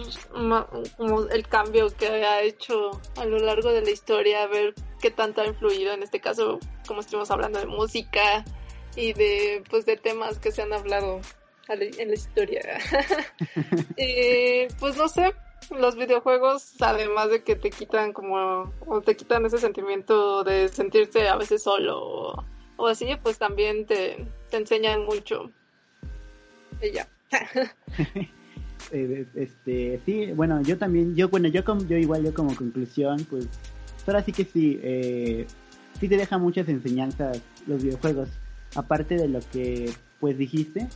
como el cambio que ha hecho a lo largo de la historia, ver qué tanto ha influido en este caso, como estuvimos hablando de música y de pues de temas que se han hablado en la historia. y pues no sé, los videojuegos además de que te quitan como te quitan ese sentimiento de sentirse a veces solo o, así, pues también te, te enseñan mucho. Ya. Eh, este sí bueno yo también yo bueno yo como yo igual yo como conclusión pues ahora sí que sí eh, sí te deja muchas enseñanzas los videojuegos aparte de lo que pues dijiste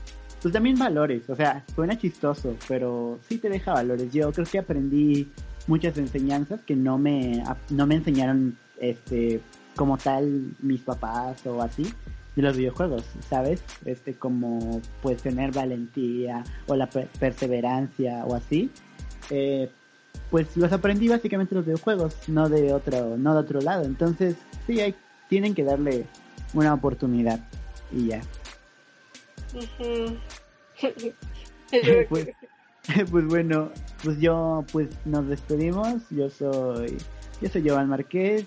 pues también valores o sea suena chistoso pero sí te deja valores yo creo que aprendí muchas enseñanzas que no me no me enseñaron este como tal mis papás o así de los videojuegos, ¿sabes? Este como pues tener valentía o la perseverancia o así. Eh, pues los aprendí básicamente los videojuegos, no de otro, no de otro lado. Entonces, sí, hay, tienen que darle una oportunidad y ya. pues, pues bueno, pues yo pues nos despedimos. Yo soy yo soy Jovan Marqués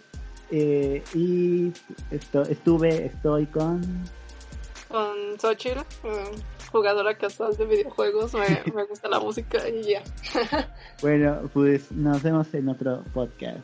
eh, y esto, estuve, estoy con... Con Xochitl, jugadora casual de videojuegos, me, me gusta la música y ya. bueno, pues nos vemos en otro podcast.